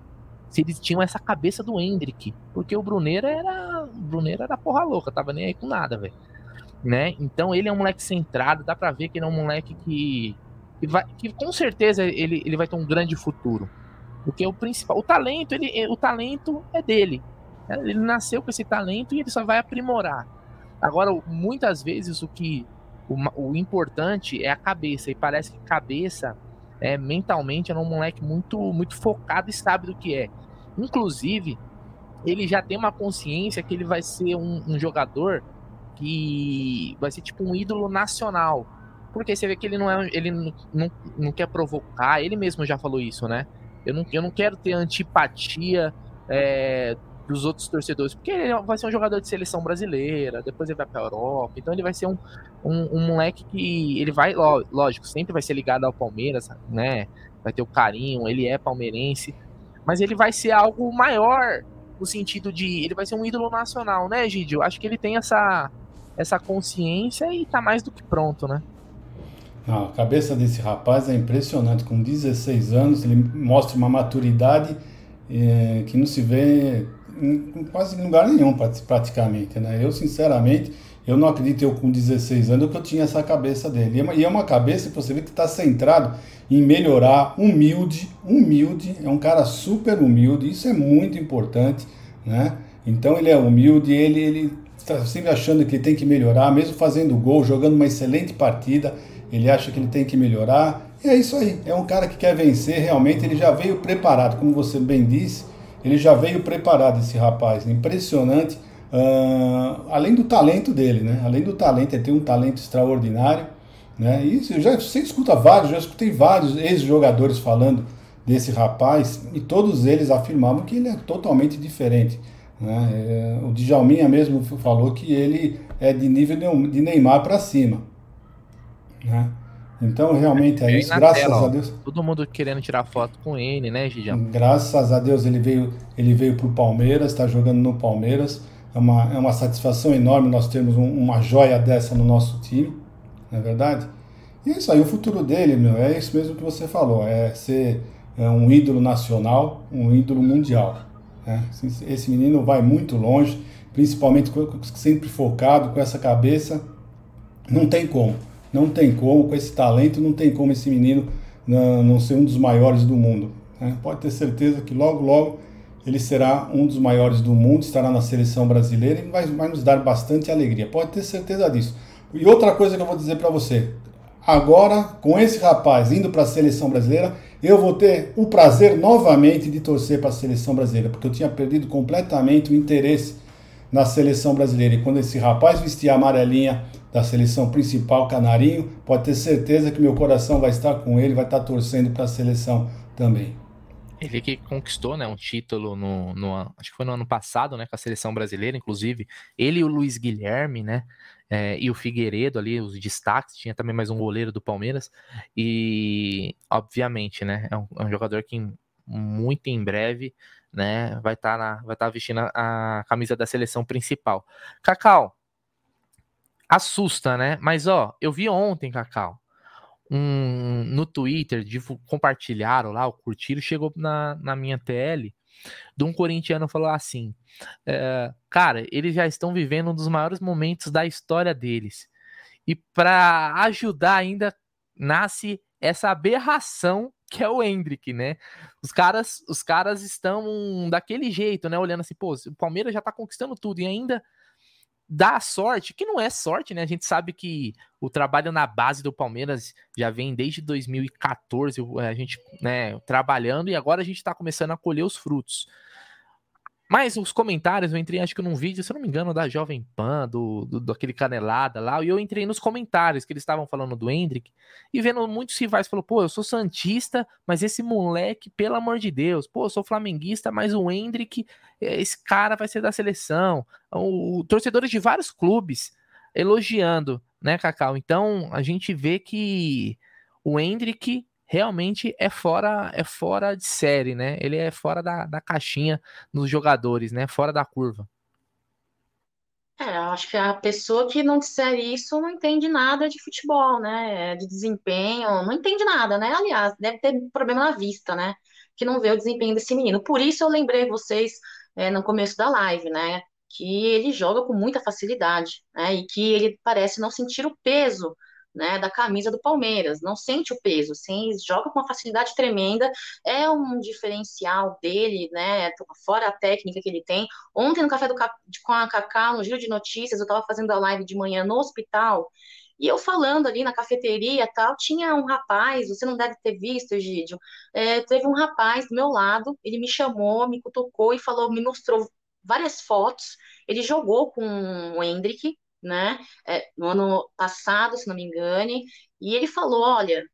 se eles tinham essa cabeça do Hendrick. Porque o Bruneiro era. O Bruneiro era porra louca, tava nem aí com nada, velho. Né? Então ele é um moleque centrado, dá pra ver que ele é um moleque que. que, vai, que com certeza ele, ele vai ter um grande futuro. Porque o principal. O talento, ele, o talento é dele. Ele nasceu com esse talento e ele só vai aprimorar. Agora, muitas vezes o que. O, o importante é a cabeça. E parece que cabeça é, mentalmente é um moleque muito, muito focado e sabe do que é. Inclusive, ele já tem uma consciência que ele vai ser um, um jogador que vai ser tipo um ídolo nacional. Porque você vê que ele não é. Ele não, não, não quer provocar, ele mesmo já falou isso, né? Eu não, eu não quero ter antipatia é, dos outros torcedores, porque ele vai ser um jogador de seleção brasileira, depois ele vai para a Europa, então ele vai ser um, um, um, moleque que ele vai, lógico, sempre vai ser ligado ao Palmeiras, né? Vai ter o carinho, ele é palmeirense, mas ele vai ser algo maior no sentido de ele vai ser um ídolo nacional, né, Gidio? Acho que ele tem essa essa consciência e tá mais do que pronto, né? a cabeça desse rapaz é impressionante. Com 16 anos, ele mostra uma maturidade é, que não se vê em quase lugar nenhum, praticamente, né? Eu, sinceramente, eu não acredito eu com 16 anos que eu tinha essa cabeça dele. É e é uma cabeça que você vê que está centrado em melhorar, humilde, humilde, é um cara super humilde, isso é muito importante, né? Então ele é humilde, ele, ele está sempre achando que ele tem que melhorar, mesmo fazendo gol, jogando uma excelente partida, ele acha que ele tem que melhorar. E é isso aí, é um cara que quer vencer, realmente ele já veio preparado, como você bem disse, ele já veio preparado, esse rapaz, impressionante. Uh, além do talento dele, né? Além do talento, ele tem um talento extraordinário. Né? E eu já, você escuta vários, já escutei vários ex-jogadores falando desse rapaz e todos eles afirmavam que ele é totalmente diferente. Né? É, o Djalminha mesmo falou que ele é de nível de Neymar para cima. Né? Então, realmente é isso. Graças tela, a Deus. Todo mundo querendo tirar foto com ele, né, Gigião? Graças a Deus ele veio, ele veio para o Palmeiras, está jogando no Palmeiras. É uma, é uma satisfação enorme nós termos um, uma joia dessa no nosso time, não é verdade? E é isso aí, o futuro dele, meu, é isso mesmo que você falou, é ser é um ídolo nacional, um ídolo mundial. Né? Esse menino vai muito longe, principalmente sempre focado, com essa cabeça, não tem como. Não tem como, com esse talento, não tem como esse menino não, não ser um dos maiores do mundo. Né? Pode ter certeza que logo, logo ele será um dos maiores do mundo, estará na seleção brasileira e vai, vai nos dar bastante alegria. Pode ter certeza disso. E outra coisa que eu vou dizer para você: agora, com esse rapaz indo para a seleção brasileira, eu vou ter o prazer novamente de torcer para a seleção brasileira, porque eu tinha perdido completamente o interesse na seleção brasileira. E quando esse rapaz vestir a amarelinha da seleção principal, Canarinho, pode ter certeza que meu coração vai estar com ele, vai estar torcendo para a seleção também. Ele que conquistou né, um título no, no, acho que foi no ano passado, né, com a seleção brasileira, inclusive ele e o Luiz Guilherme, né, é, e o Figueiredo ali, os destaques, tinha também mais um goleiro do Palmeiras, e obviamente, né, é um, é um jogador que muito em breve, né, vai estar tá vai estar tá vestindo a, a camisa da seleção principal. Cacau, assusta, né? Mas ó, eu vi ontem, Cacau, um, no Twitter, compartilharam lá, o curtiram, chegou na, na minha TL, de um corintiano falou assim: é, Cara, eles já estão vivendo um dos maiores momentos da história deles. E para ajudar ainda, nasce essa aberração que é o Hendrick, né? Os caras, os caras estão daquele jeito, né? Olhando assim, pô, o Palmeiras já tá conquistando tudo e ainda dá sorte, que não é sorte, né? A gente sabe que o trabalho na base do Palmeiras já vem desde 2014, a gente, né, trabalhando e agora a gente tá começando a colher os frutos. Mas os comentários, eu entrei acho que num vídeo, se eu não me engano, da Jovem Pan, do, do, aquele canelada lá, e eu entrei nos comentários que eles estavam falando do Hendrick, e vendo muitos rivais, falou, pô, eu sou Santista, mas esse moleque, pelo amor de Deus, pô, eu sou flamenguista, mas o Hendrick, é, esse cara vai ser da seleção. O, o torcedores de vários clubes elogiando, né, Cacau? Então, a gente vê que o Hendrick realmente é fora é fora de série, né? Ele é fora da, da caixinha nos jogadores, né? Fora da curva. É, eu acho que a pessoa que não disser isso não entende nada de futebol, né? De desempenho, não entende nada, né? Aliás, deve ter problema na vista, né? Que não vê o desempenho desse menino. Por isso eu lembrei vocês é, no começo da live, né? Que ele joga com muita facilidade, né? E que ele parece não sentir o peso né, da camisa do Palmeiras, não sente o peso, sim, joga com uma facilidade tremenda, é um diferencial dele, né, fora a técnica que ele tem. Ontem no Café do, com a Cacá, no Giro de Notícias, eu estava fazendo a live de manhã no hospital, e eu falando ali na cafeteria tal, tinha um rapaz, você não deve ter visto, Egídio, é, teve um rapaz do meu lado, ele me chamou, me cutucou e falou, me mostrou várias fotos, ele jogou com o Hendrick, né? É, no ano passado, se não me engane, e ele falou: olha,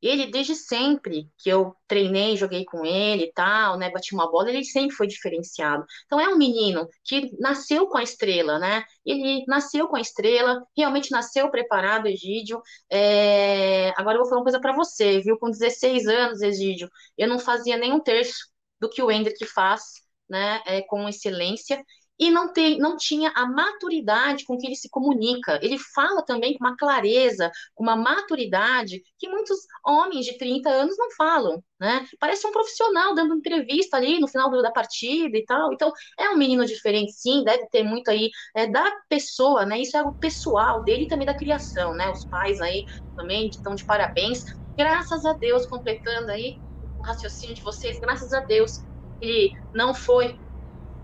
ele desde sempre que eu treinei, joguei com ele e tal, né, bati uma bola, ele sempre foi diferenciado. Então é um menino que nasceu com a estrela, né? Ele nasceu com a estrela, realmente nasceu preparado, Egídio. É... Agora eu vou falar uma coisa para você, viu? Com 16 anos, Egídio, eu não fazia nem um terço do que o Hendrick faz, né, é, com excelência e não, tem, não tinha a maturidade com que ele se comunica. Ele fala também com uma clareza, com uma maturidade que muitos homens de 30 anos não falam, né? Parece um profissional dando entrevista ali no final da partida e tal. Então, é um menino diferente, sim, deve ter muito aí é, da pessoa, né? Isso é algo pessoal dele e também da criação, né? Os pais aí também estão de parabéns. Graças a Deus, completando aí o raciocínio de vocês, graças a Deus, ele não foi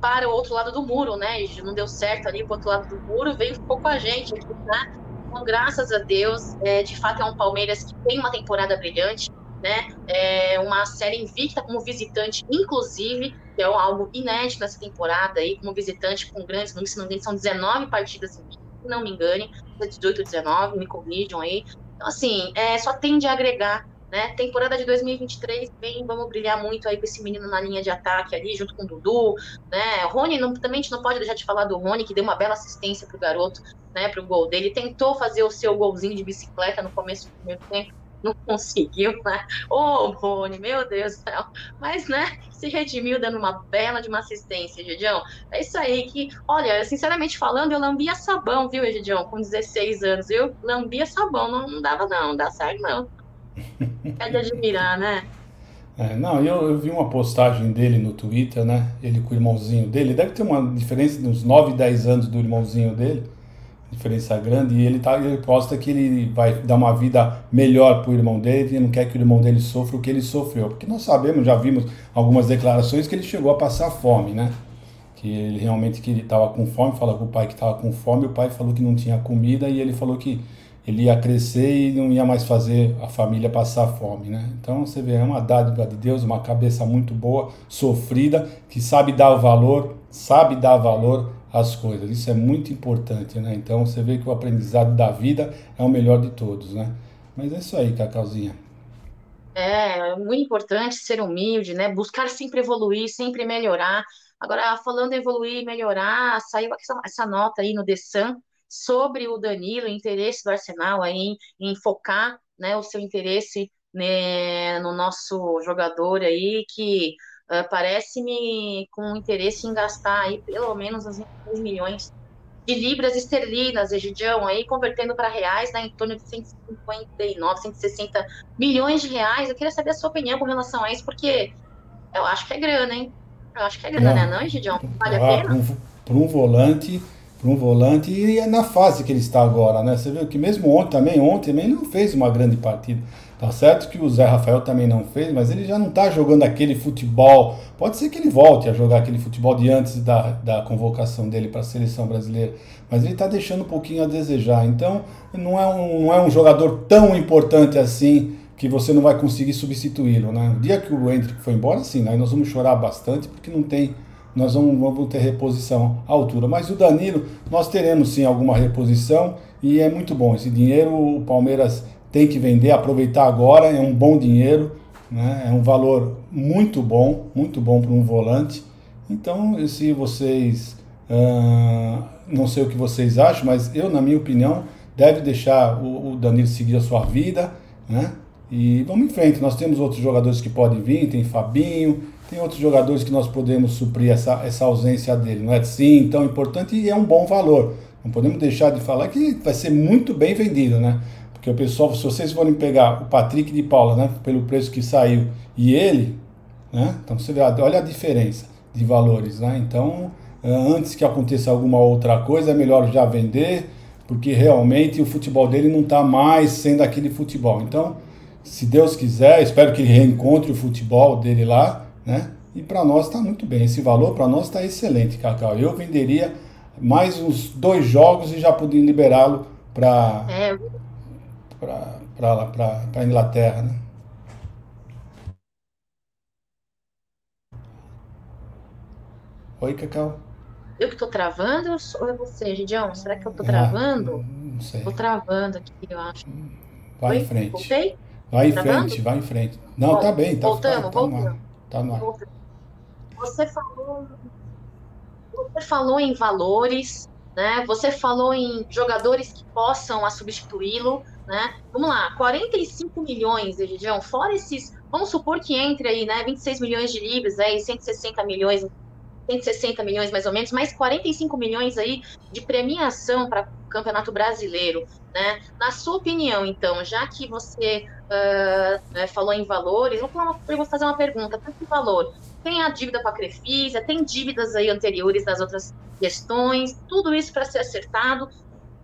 para o outro lado do muro, né? E não deu certo ali para o outro lado do muro, veio ficou com a gente aqui, né? Então, graças a Deus, é, de fato é um Palmeiras que tem uma temporada brilhante, né? É uma série invicta como visitante, inclusive, que é algo inédito nessa temporada aí, como visitante com grandes números, se não me engano, são 19 partidas se não me engane, 18 ou 19, me corrijam aí. Então, assim, é, só tende a agregar né? Temporada de 2023 vem, vamos brilhar muito aí com esse menino na linha de ataque ali, junto com o Dudu, né? Rony, não, também a gente não pode deixar de falar do Rony, que deu uma bela assistência pro garoto, né? Pro gol dele. Tentou fazer o seu golzinho de bicicleta no começo do primeiro tempo, não conseguiu, né? Ô, oh, Rony, meu Deus do céu. Mas, né, se redimiu dando uma bela de uma assistência, Egidião. É isso aí que, olha, sinceramente falando, eu lambia sabão, viu, Egidião, com 16 anos. Eu lambia sabão, não, não dava não, não dá certo não. É de admirar, né? É, não, eu, eu vi uma postagem dele no Twitter, né? Ele com o irmãozinho dele. Deve ter uma diferença de uns 9, 10 anos do irmãozinho dele. Diferença grande. E ele, tá, ele posta que ele vai dar uma vida melhor pro irmão dele e não quer que o irmão dele sofra o que ele sofreu. Porque nós sabemos, já vimos algumas declarações que ele chegou a passar fome, né? Que ele realmente que ele estava com fome, falou com o pai que estava com fome, o pai falou que não tinha comida e ele falou que ele ia crescer e não ia mais fazer a família passar fome, né? Então você vê, é uma dádiva de Deus, uma cabeça muito boa, sofrida, que sabe dar valor, sabe dar valor às coisas. Isso é muito importante, né? Então você vê que o aprendizado da vida é o melhor de todos, né? Mas é isso aí, Cacauzinha. É, é muito importante ser humilde, né? Buscar sempre evoluir, sempre melhorar. Agora, falando em evoluir e melhorar, saiu essa, essa nota aí no The Sun, sobre o Danilo, o interesse do Arsenal aí em, em focar né, o seu interesse né, no nosso jogador aí, que uh, parece-me com interesse em gastar aí pelo menos uns 20 milhões de libras esterlinas, Egidião, aí convertendo para reais, né, em torno de 159, 160 milhões de reais. Eu queria saber a sua opinião com relação a isso, porque eu acho que é grana, hein? Eu acho que é grana, não, né, não, Egidião? Vale ah, a pena? Para um volante para um volante e é na fase que ele está agora, né? Você viu que mesmo ontem também, ontem também não fez uma grande partida. Tá certo que o Zé Rafael também não fez, mas ele já não está jogando aquele futebol. Pode ser que ele volte a jogar aquele futebol de antes da, da convocação dele para a seleção brasileira, mas ele está deixando um pouquinho a desejar. Então, não é, um, não é um jogador tão importante assim que você não vai conseguir substituí-lo. Né? No dia que o Hendrick foi embora, sim, nós vamos chorar bastante porque não tem. Nós vamos, ter reposição à altura. Mas o Danilo, nós teremos sim alguma reposição e é muito bom. Esse dinheiro o Palmeiras tem que vender, aproveitar agora, é um bom dinheiro, né? é um valor muito bom, muito bom para um volante. Então, se vocês, uh, não sei o que vocês acham, mas eu, na minha opinião, deve deixar o, o Danilo seguir a sua vida, né? E vamos em frente. Nós temos outros jogadores que podem vir, tem Fabinho, tem outros jogadores que nós podemos suprir essa, essa ausência dele. Não é sim tão importante e é um bom valor. Não podemos deixar de falar que vai ser muito bem vendido, né? Porque o pessoal, se vocês forem pegar o Patrick de Paula, né, pelo preço que saiu, e ele, né, então você vê, olha a diferença de valores, né? Então, eh, antes que aconteça alguma outra coisa, é melhor já vender, porque realmente o futebol dele não está mais sendo aquele futebol. Então, se Deus quiser, espero que ele reencontre o futebol dele lá, né? E para nós está muito bem. Esse valor para nós está excelente, Cacau. Eu venderia mais uns dois jogos e já poderia liberá-lo para é, para a Inglaterra. Né? Oi, Cacau. Eu que estou travando ou é você, Gidião? Será que eu estou ah, travando? Não sei. Estou travando aqui, eu acho. Vai Oi? em frente. Voltei? Vai em frente, vai em frente. Não, Bom, tá bem. Tá, voltamos, tá, voltamos. Tá no ar. Você falou, você falou em valores, né? Você falou em jogadores que possam substituí-lo né? Vamos lá, 45 milhões, Egidião, fora esses, vamos supor que entre aí, né, 26 milhões de libras, aí 160 milhões, 160 milhões mais ou menos, mais 45 milhões aí de premiação para o Campeonato Brasileiro, né? Na sua opinião, então, já que você uh, falou em valores, vou, vou fazer uma pergunta, quanto valor? Tem a dívida com a Crefisa, tem dívidas aí anteriores das outras questões, tudo isso para ser acertado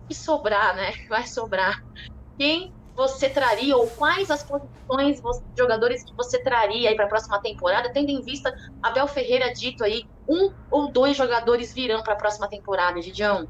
e sobrar, né? Vai sobrar quem você traria ou quais as posições de jogadores que você traria aí para a próxima temporada, tendo em vista Abel Ferreira dito aí um ou dois jogadores virão para a próxima temporada, Gidião?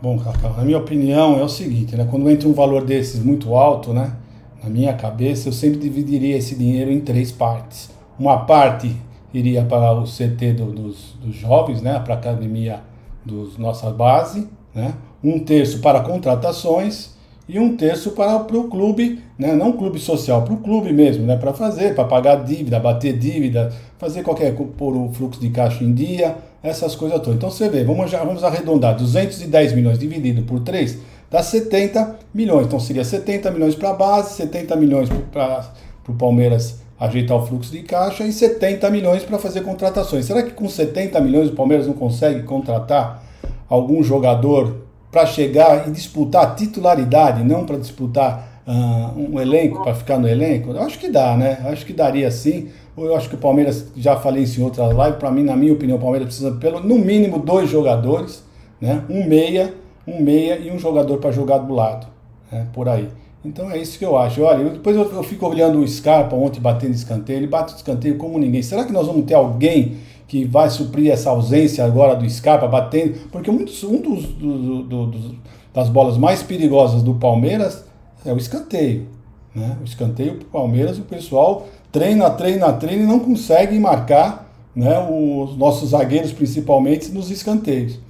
Bom, Cacau, na minha opinião é o seguinte, né? Quando entra um valor desses muito alto, né? Na minha cabeça, eu sempre dividiria esse dinheiro em três partes. Uma parte iria para o CT do, dos, dos jovens, né? Para a academia dos nossa base, né? Um terço para contratações e um terço para, para o clube, né? não clube social, para o clube mesmo, né? para fazer, para pagar dívida, bater dívida, fazer qualquer, pôr o fluxo de caixa em dia, essas coisas todas. Então você vê, vamos, vamos arredondar, 210 milhões dividido por 3 dá 70 milhões. Então seria 70 milhões para a base, 70 milhões para o Palmeiras ajeitar o fluxo de caixa e 70 milhões para fazer contratações. Será que com 70 milhões o Palmeiras não consegue contratar algum jogador para chegar e disputar a titularidade, não para disputar uh, um elenco, para ficar no elenco? Eu acho que dá, né? Eu acho que daria sim. Eu acho que o Palmeiras, já falei isso em outras lives, para mim, na minha opinião, o Palmeiras precisa, pelo, no mínimo, dois jogadores, né? Um meia, um meia e um jogador para jogar do lado, né? por aí. Então é isso que eu acho. Olha, eu, depois eu, eu, fico olhando o Scarpa ontem batendo escanteio, ele bate o escanteio como ninguém. Será que nós vamos ter alguém que vai suprir essa ausência agora do Scarpa batendo, porque muitos, um dos, do, do, do, das bolas mais perigosas do Palmeiras é o escanteio. Né? O escanteio para o Palmeiras, o pessoal treina, treina, treina e não consegue marcar né, os nossos zagueiros, principalmente nos escanteios.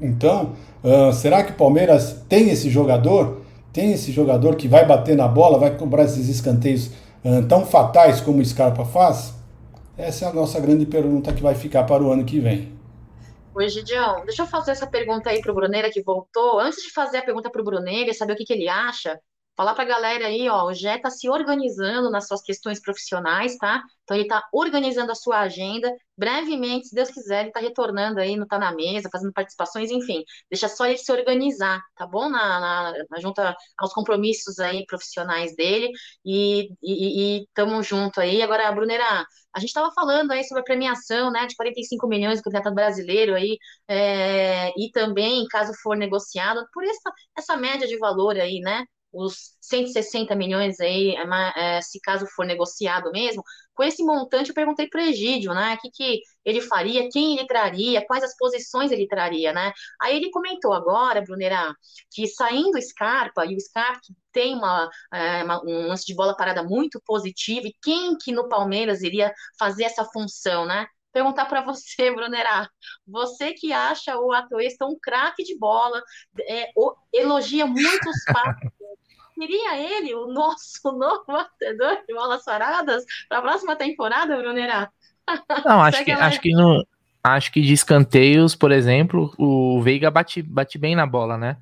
Então, uh, será que o Palmeiras tem esse jogador? Tem esse jogador que vai bater na bola, vai cobrar esses escanteios uh, tão fatais como o Scarpa faz? Essa é a nossa grande pergunta que vai ficar para o ano que vem. Oi, Gidião, deixa eu fazer essa pergunta aí para o Bruneira que voltou. Antes de fazer a pergunta para o Bruneira e saber o que, que ele acha, falar para a galera aí, ó, o Gé está se organizando nas suas questões profissionais, tá? Então ele está organizando a sua agenda. Brevemente, se Deus quiser, ele está retornando aí, não está na mesa, fazendo participações, enfim. Deixa só ele se organizar, tá bom? Na, na, na junta aos compromissos aí profissionais dele. E, e, e tamo junto aí. Agora, Bruneira, a gente estava falando aí sobre a premiação, né, de 45 milhões do Campeonato Brasileiro aí, é, e também, caso for negociado, por essa, essa média de valor aí, né? Os 160 milhões aí, é, é, se caso for negociado mesmo, com esse montante eu perguntei para o Egídio, né, o que, que ele faria, quem ele traria, quais as posições ele traria, né, aí ele comentou agora, Brunera, que saindo o Scarpa, e o Scarpa tem uma, é, uma, um lance de bola parada muito positivo, e quem que no Palmeiras iria fazer essa função, né, perguntar para você, Brunerá. Você que acha o Atuesta um craque de bola, é, o, elogia muito os passos. Seria ele o nosso novo batedor de bolas paradas para a próxima temporada, Brunerá? Não, acho que, acho que no, acho que de escanteios, por exemplo, o Veiga bate, bate bem na bola, né?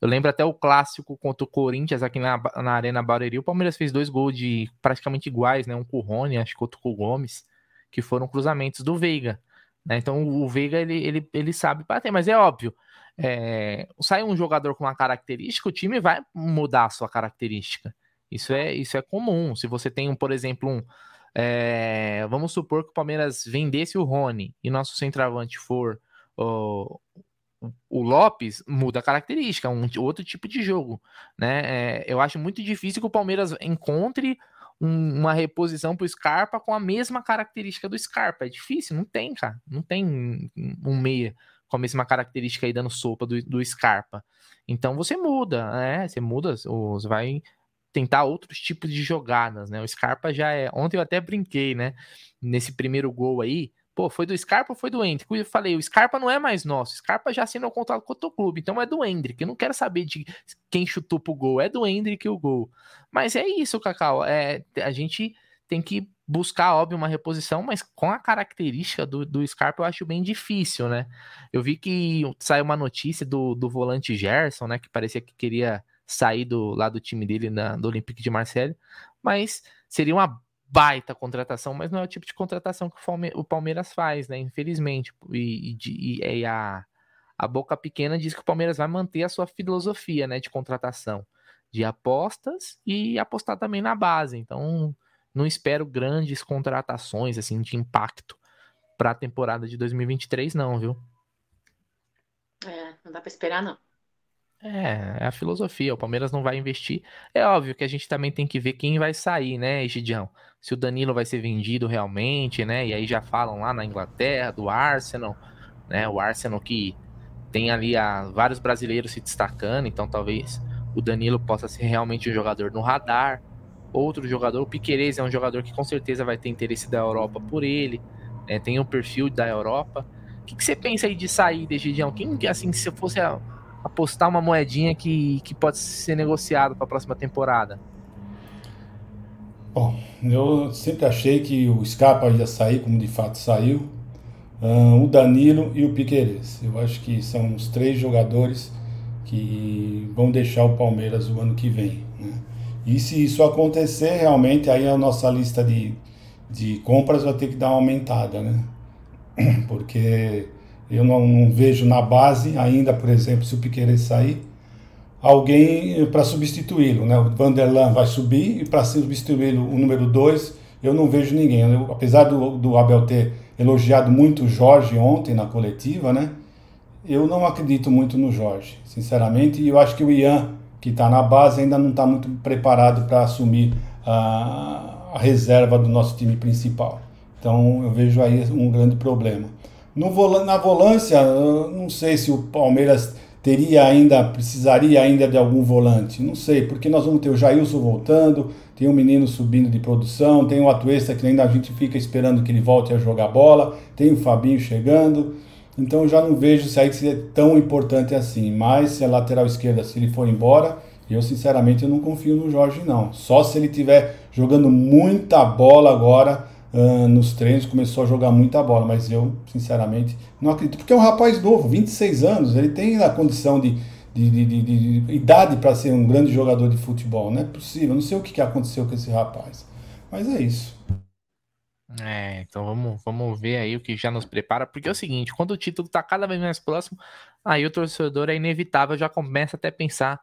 Eu lembro até o clássico contra o Corinthians aqui na, na Arena Barueri. O Palmeiras fez dois gols de praticamente iguais, né? Um com o Rony, acho que outro com o Gomes que foram cruzamentos do Veiga. Né? Então o Veiga ele, ele, ele sabe bater, mas é óbvio. É, sai um jogador com uma característica, o time vai mudar a sua característica. Isso é, isso é comum. Se você tem, por exemplo, um. É, vamos supor que o Palmeiras vendesse o Rony e nosso centroavante for o, o Lopes, muda a característica, um outro tipo de jogo. Né? É, eu acho muito difícil que o Palmeiras encontre um, uma reposição pro Scarpa com a mesma característica do Scarpa. É difícil, não tem, cara. Não tem um meia com a mesma característica aí dando sopa do, do Scarpa. Então você muda, né? Você muda, você vai tentar outros tipos de jogadas, né? O Scarpa já é. Ontem eu até brinquei, né? Nesse primeiro gol aí, Pô, foi do Scarpa ou foi do Hendrick? Eu falei, o Scarpa não é mais nosso. O Scarpa já assinou o contrato com o clube, então é do Hendrick. Eu não quero saber de quem chutou pro gol. É do Hendrick o gol. Mas é isso, Cacau. É, a gente tem que buscar, óbvio, uma reposição, mas com a característica do, do Scarpa eu acho bem difícil, né? Eu vi que saiu uma notícia do, do volante Gerson, né? Que parecia que queria sair do, lá do time dele, na, do Olympique de Marseille, mas seria uma baita contratação, mas não é o tipo de contratação que o Palmeiras faz, né? Infelizmente. E, e, e, a, a boca pequena diz que o Palmeiras vai manter a sua filosofia, né, de contratação, de apostas e apostar também na base. Então, não espero grandes contratações assim de impacto para a temporada de 2023, não, viu? É, não dá para esperar não. É, é a filosofia. O Palmeiras não vai investir. É óbvio que a gente também tem que ver quem vai sair, né, Egidião? Se o Danilo vai ser vendido realmente, né? E aí já falam lá na Inglaterra do Arsenal, né? O Arsenal que tem ali a, vários brasileiros se destacando, então talvez o Danilo possa ser realmente um jogador no radar. Outro jogador, o Piquerez é um jogador que com certeza vai ter interesse da Europa por ele, né? Tem um perfil da Europa. O que, que você pensa aí de sair, Egidião? Quem, assim, se fosse apostar uma moedinha que, que pode ser negociado para a próxima temporada? Bom, eu sempre achei que o Scarpa ia sair, como de fato saiu, o Danilo e o Piqueires. Eu acho que são os três jogadores que vão deixar o Palmeiras o ano que vem. Né? E se isso acontecer, realmente aí a nossa lista de, de compras vai ter que dar uma aumentada, né? Porque eu não, não, vejo na base ainda, por exemplo, se o Piqueires sair, alguém para substituí-lo. Né? O Vanderlan vai subir e para substituí-lo o número 2, eu não vejo ninguém. Eu, apesar do, do Abel ter elogiado muito o Jorge ontem na coletiva, né? eu não acredito muito no Jorge, sinceramente, e eu acho que o Ian, que está na base, ainda não está muito preparado para assumir a, a reserva do nosso time principal. Então eu vejo aí um grande problema. No, na volância, não sei se o Palmeiras teria ainda, precisaria ainda de algum volante. Não sei, porque nós vamos ter o Jailson voltando, tem um menino subindo de produção, tem o Atuesta que ainda a gente fica esperando que ele volte a jogar bola, tem o Fabinho chegando. Então já não vejo se aí é tão importante assim. Mas se a lateral esquerda, se ele for embora, eu sinceramente eu não confio no Jorge não. Só se ele tiver jogando muita bola agora uh, nos treinos, começou a jogar muita bola, mas eu, sinceramente, não acredito. Porque é um rapaz novo, 26 anos, ele tem a condição de, de, de, de, de idade para ser um grande jogador de futebol. Não é possível, não sei o que, que aconteceu com esse rapaz. Mas é isso. É, então vamos, vamos ver aí o que já nos prepara, porque é o seguinte, quando o título tá cada vez mais próximo, aí o torcedor é inevitável, já começa até a pensar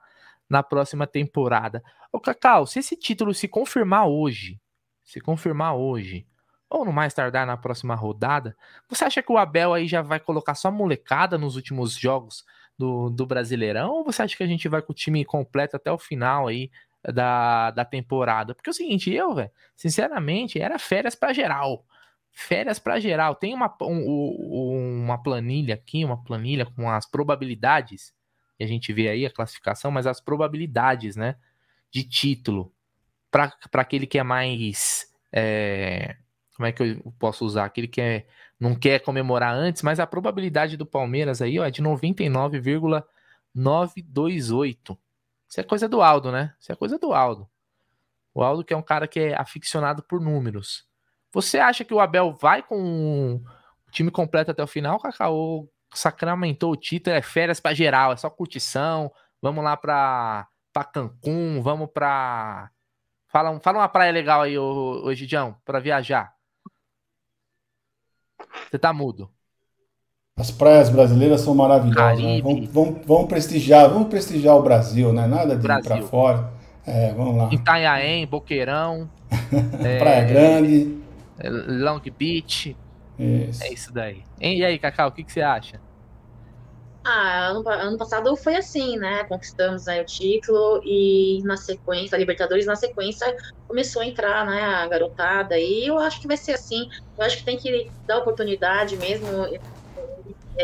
na próxima temporada. Ô Cacau, se esse título se confirmar hoje, se confirmar hoje, ou no mais tardar na próxima rodada, você acha que o Abel aí já vai colocar só molecada nos últimos jogos do, do Brasileirão ou você acha que a gente vai com o time completo até o final aí da, da temporada? Porque é o seguinte, eu, velho, sinceramente, era férias para geral. Férias para geral. Tem uma, um, uma planilha aqui, uma planilha com as probabilidades, e a gente vê aí a classificação, mas as probabilidades, né, de título para aquele que é mais. É, como é que eu posso usar? Aquele que é, não quer comemorar antes, mas a probabilidade do Palmeiras aí ó, é de 99,928. Isso é coisa do Aldo, né? Isso é coisa do Aldo. O Aldo que é um cara que é aficionado por números. Você acha que o Abel vai com o time completo até o final, Cacau? Ou sacramentou o título, é férias para geral, é só curtição, vamos lá para Cancún, vamos para Fala, fala uma praia legal aí, ô, ô Gidião, para viajar. Você tá mudo. As praias brasileiras são maravilhosas. Né? Vamos, vamos, vamos, prestigiar, vamos prestigiar o Brasil, né? Nada de Brasil. ir para fora. É, vamos lá. Itanhaém, Boqueirão. Praia é, Grande. Long Beach. Isso. É isso daí. E aí, Cacau, o que, que você acha? Ah, ano, ano passado foi assim, né? Conquistamos aí o título e na sequência, a Libertadores na sequência começou a entrar, né, a garotada e eu acho que vai ser assim. Eu acho que tem que dar oportunidade mesmo,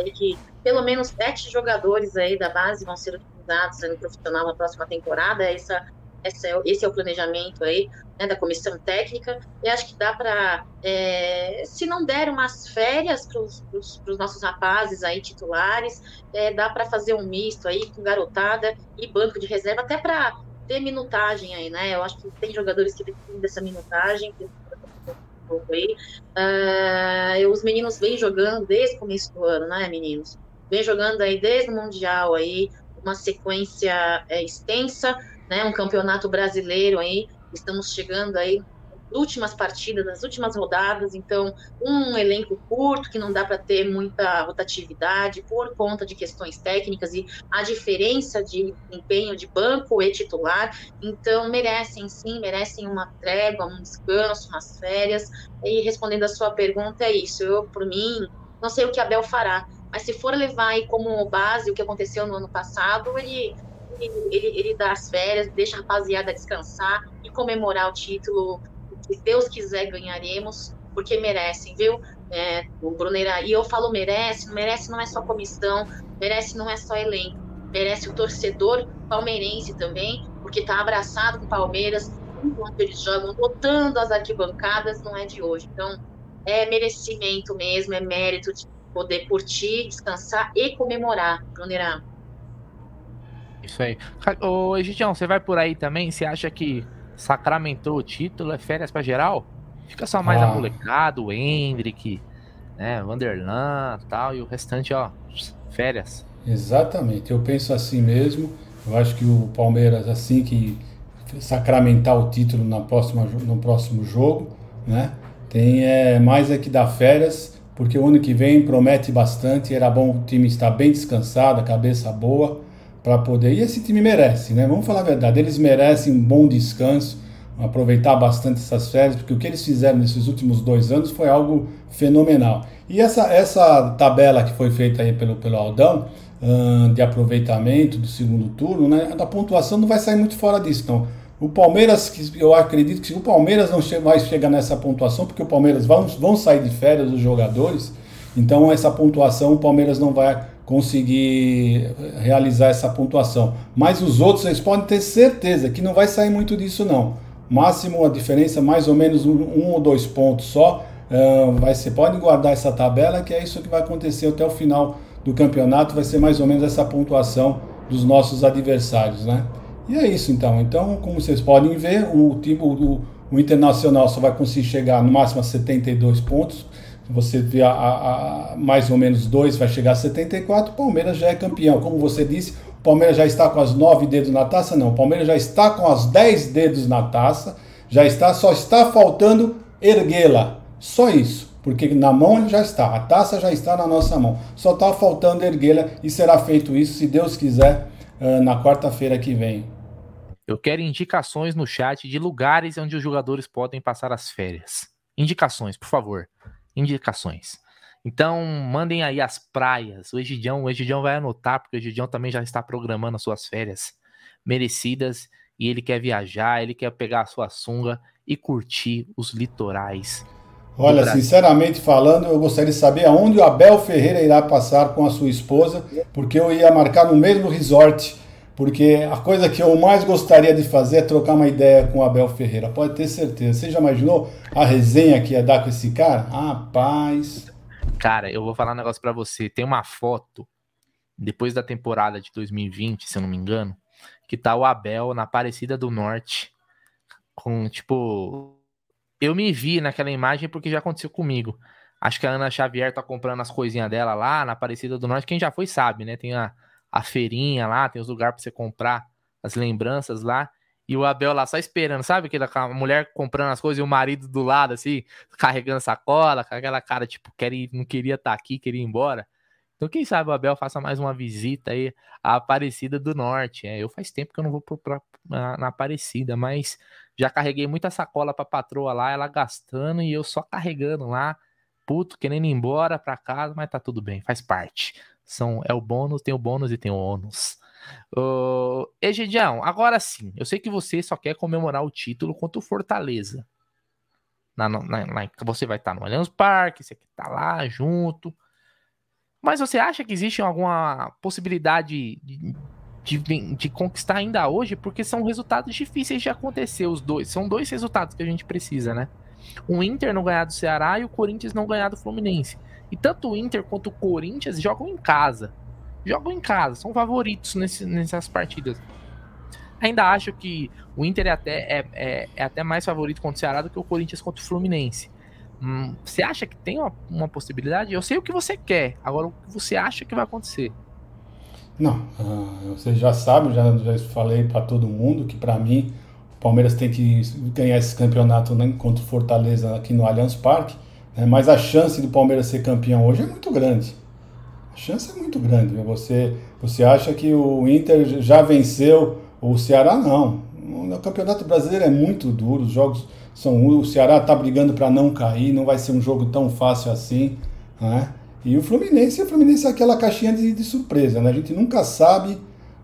que pelo menos sete jogadores aí da base vão ser utilizados no profissional na próxima temporada. Essa esse é, esse é o planejamento aí né, da comissão técnica. E acho que dá para, é, se não der umas férias para os nossos rapazes aí titulares, é, dá para fazer um misto aí com garotada e banco de reserva, até para ter minutagem aí, né? Eu acho que tem jogadores que dependem dessa minutagem. Aí. Uh, os meninos vêm jogando desde o começo do ano, né, meninos? Vem jogando aí desde o Mundial aí, uma sequência é, extensa né, um campeonato brasileiro aí, estamos chegando aí últimas partidas, nas últimas rodadas, então um elenco curto que não dá para ter muita rotatividade por conta de questões técnicas e a diferença de empenho de banco e titular, então merecem sim, merecem uma trégua, um descanso, umas férias. E respondendo a sua pergunta é isso. Eu por mim não sei o que a Bel fará, mas se for levar aí como base o que aconteceu no ano passado, ele ele, ele dá as férias, deixa a rapaziada descansar e comemorar o título. Se Deus quiser, ganharemos, porque merecem, viu? É, o Bruneira, e eu falo merece, merece não é só comissão, merece não é só elenco, merece o torcedor palmeirense também, porque está abraçado com o Palmeiras, enquanto eles jogam, lotando as arquibancadas, não é de hoje. Então, é merecimento mesmo, é mérito de poder curtir, descansar e comemorar, Bruneira. Isso aí. Ô, Egidião, você vai por aí também? Você acha que sacramentou o título? É férias pra geral? Fica só mais ah. a molecada, o Hendrick, né, Vanderlan tal, e o restante, ó, férias. Exatamente, eu penso assim mesmo. Eu acho que o Palmeiras, assim que sacramentar o título na próxima, no próximo jogo, né, tem é, mais é que dar férias, porque o ano que vem promete bastante. Era bom o time estar bem descansado, a cabeça boa para poder. E esse time merece, né? Vamos falar a verdade, eles merecem um bom descanso, aproveitar bastante essas férias, porque o que eles fizeram nesses últimos dois anos foi algo fenomenal. E essa, essa tabela que foi feita aí pelo, pelo Aldão, uh, de aproveitamento do segundo turno, né? A pontuação não vai sair muito fora disso, então. O Palmeiras, eu acredito que o Palmeiras não vai chegar nessa pontuação, porque o Palmeiras vão, vão sair de férias os jogadores, então essa pontuação o Palmeiras não vai conseguir realizar essa pontuação. Mas os outros, eles podem ter certeza que não vai sair muito disso não. Máximo a diferença, mais ou menos um, um ou dois pontos só. Uh, vai ser, pode guardar essa tabela, que é isso que vai acontecer até o final do campeonato. Vai ser mais ou menos essa pontuação dos nossos adversários, né? E é isso então. Então, como vocês podem ver, o, tipo, o, o Internacional só vai conseguir chegar no máximo a 72 pontos você vê a, a, a, mais ou menos dois, vai chegar a 74, o Palmeiras já é campeão. Como você disse, o Palmeiras já está com as nove dedos na taça? Não, o Palmeiras já está com as dez dedos na taça, já está, só está faltando erguê-la. Só isso, porque na mão ele já está, a taça já está na nossa mão. Só está faltando erguê-la e será feito isso, se Deus quiser, na quarta-feira que vem. Eu quero indicações no chat de lugares onde os jogadores podem passar as férias. Indicações, por favor indicações. Então, mandem aí as praias. O Egidião, o Egidião vai anotar, porque o Egidião também já está programando as suas férias merecidas e ele quer viajar, ele quer pegar a sua sunga e curtir os litorais. Olha, sinceramente falando, eu gostaria de saber aonde o Abel Ferreira irá passar com a sua esposa, porque eu ia marcar no mesmo resort, porque a coisa que eu mais gostaria de fazer é trocar uma ideia com o Abel Ferreira, pode ter certeza. Você já imaginou a resenha que ia dar com esse cara? Rapaz. Cara, eu vou falar um negócio para você. Tem uma foto depois da temporada de 2020, se eu não me engano, que tá o Abel na Aparecida do Norte com tipo eu me vi naquela imagem porque já aconteceu comigo. Acho que a Ana Xavier tá comprando as coisinhas dela lá na Aparecida do Norte. Quem já foi sabe, né? Tem a, a feirinha lá, tem os lugares para você comprar as lembranças lá. E o Abel lá só esperando, sabe? Aquela mulher comprando as coisas e o marido do lado, assim, carregando sacola, com aquela cara, tipo, quer ir, não queria estar tá aqui, queria ir embora. Então, quem sabe o Abel faça mais uma visita aí à Aparecida do Norte. É, eu faz tempo que eu não vou pra, pra, na, na Aparecida, mas já carreguei muita sacola pra patroa lá, ela gastando e eu só carregando lá, puto, querendo ir embora pra casa, mas tá tudo bem, faz parte. São, é o bônus, tem o bônus e tem o ônus. Uh, Egidião, agora sim, eu sei que você só quer comemorar o título contra o Fortaleza. Na, na, na, você vai estar no Allianz Parque, você que tá lá junto. Mas você acha que existe alguma possibilidade de, de, de, conquistar ainda hoje? Porque são resultados difíceis de acontecer, os dois. São dois resultados que a gente precisa, né? O Inter não ganhar do Ceará e o Corinthians não ganhar do Fluminense. E tanto o Inter quanto o Corinthians jogam em casa jogam em casa, são favoritos nesse, nessas partidas. Ainda acho que o Inter é até, é, é, é, até mais favorito contra o Ceará do que o Corinthians contra o Fluminense. Hum, você acha que tem uma, uma, possibilidade? Eu sei o que você quer, agora o que você acha que vai acontecer? Não, uh, você já sabe, já, já falei para todo mundo que para mim o Palmeiras tem que ganhar esse campeonato né, contra o Fortaleza aqui no Allianz Parque, né, mas a chance do Palmeiras ser campeão hoje é muito grande. A chance é muito grande. Você, você acha que o Inter já venceu o Ceará? Não. O Campeonato Brasileiro é muito duro, os jogos são. O Ceará está brigando para não cair, não vai ser um jogo tão fácil assim. Né? E o Fluminense, o Fluminense é aquela caixinha de, de surpresa, né? A gente nunca sabe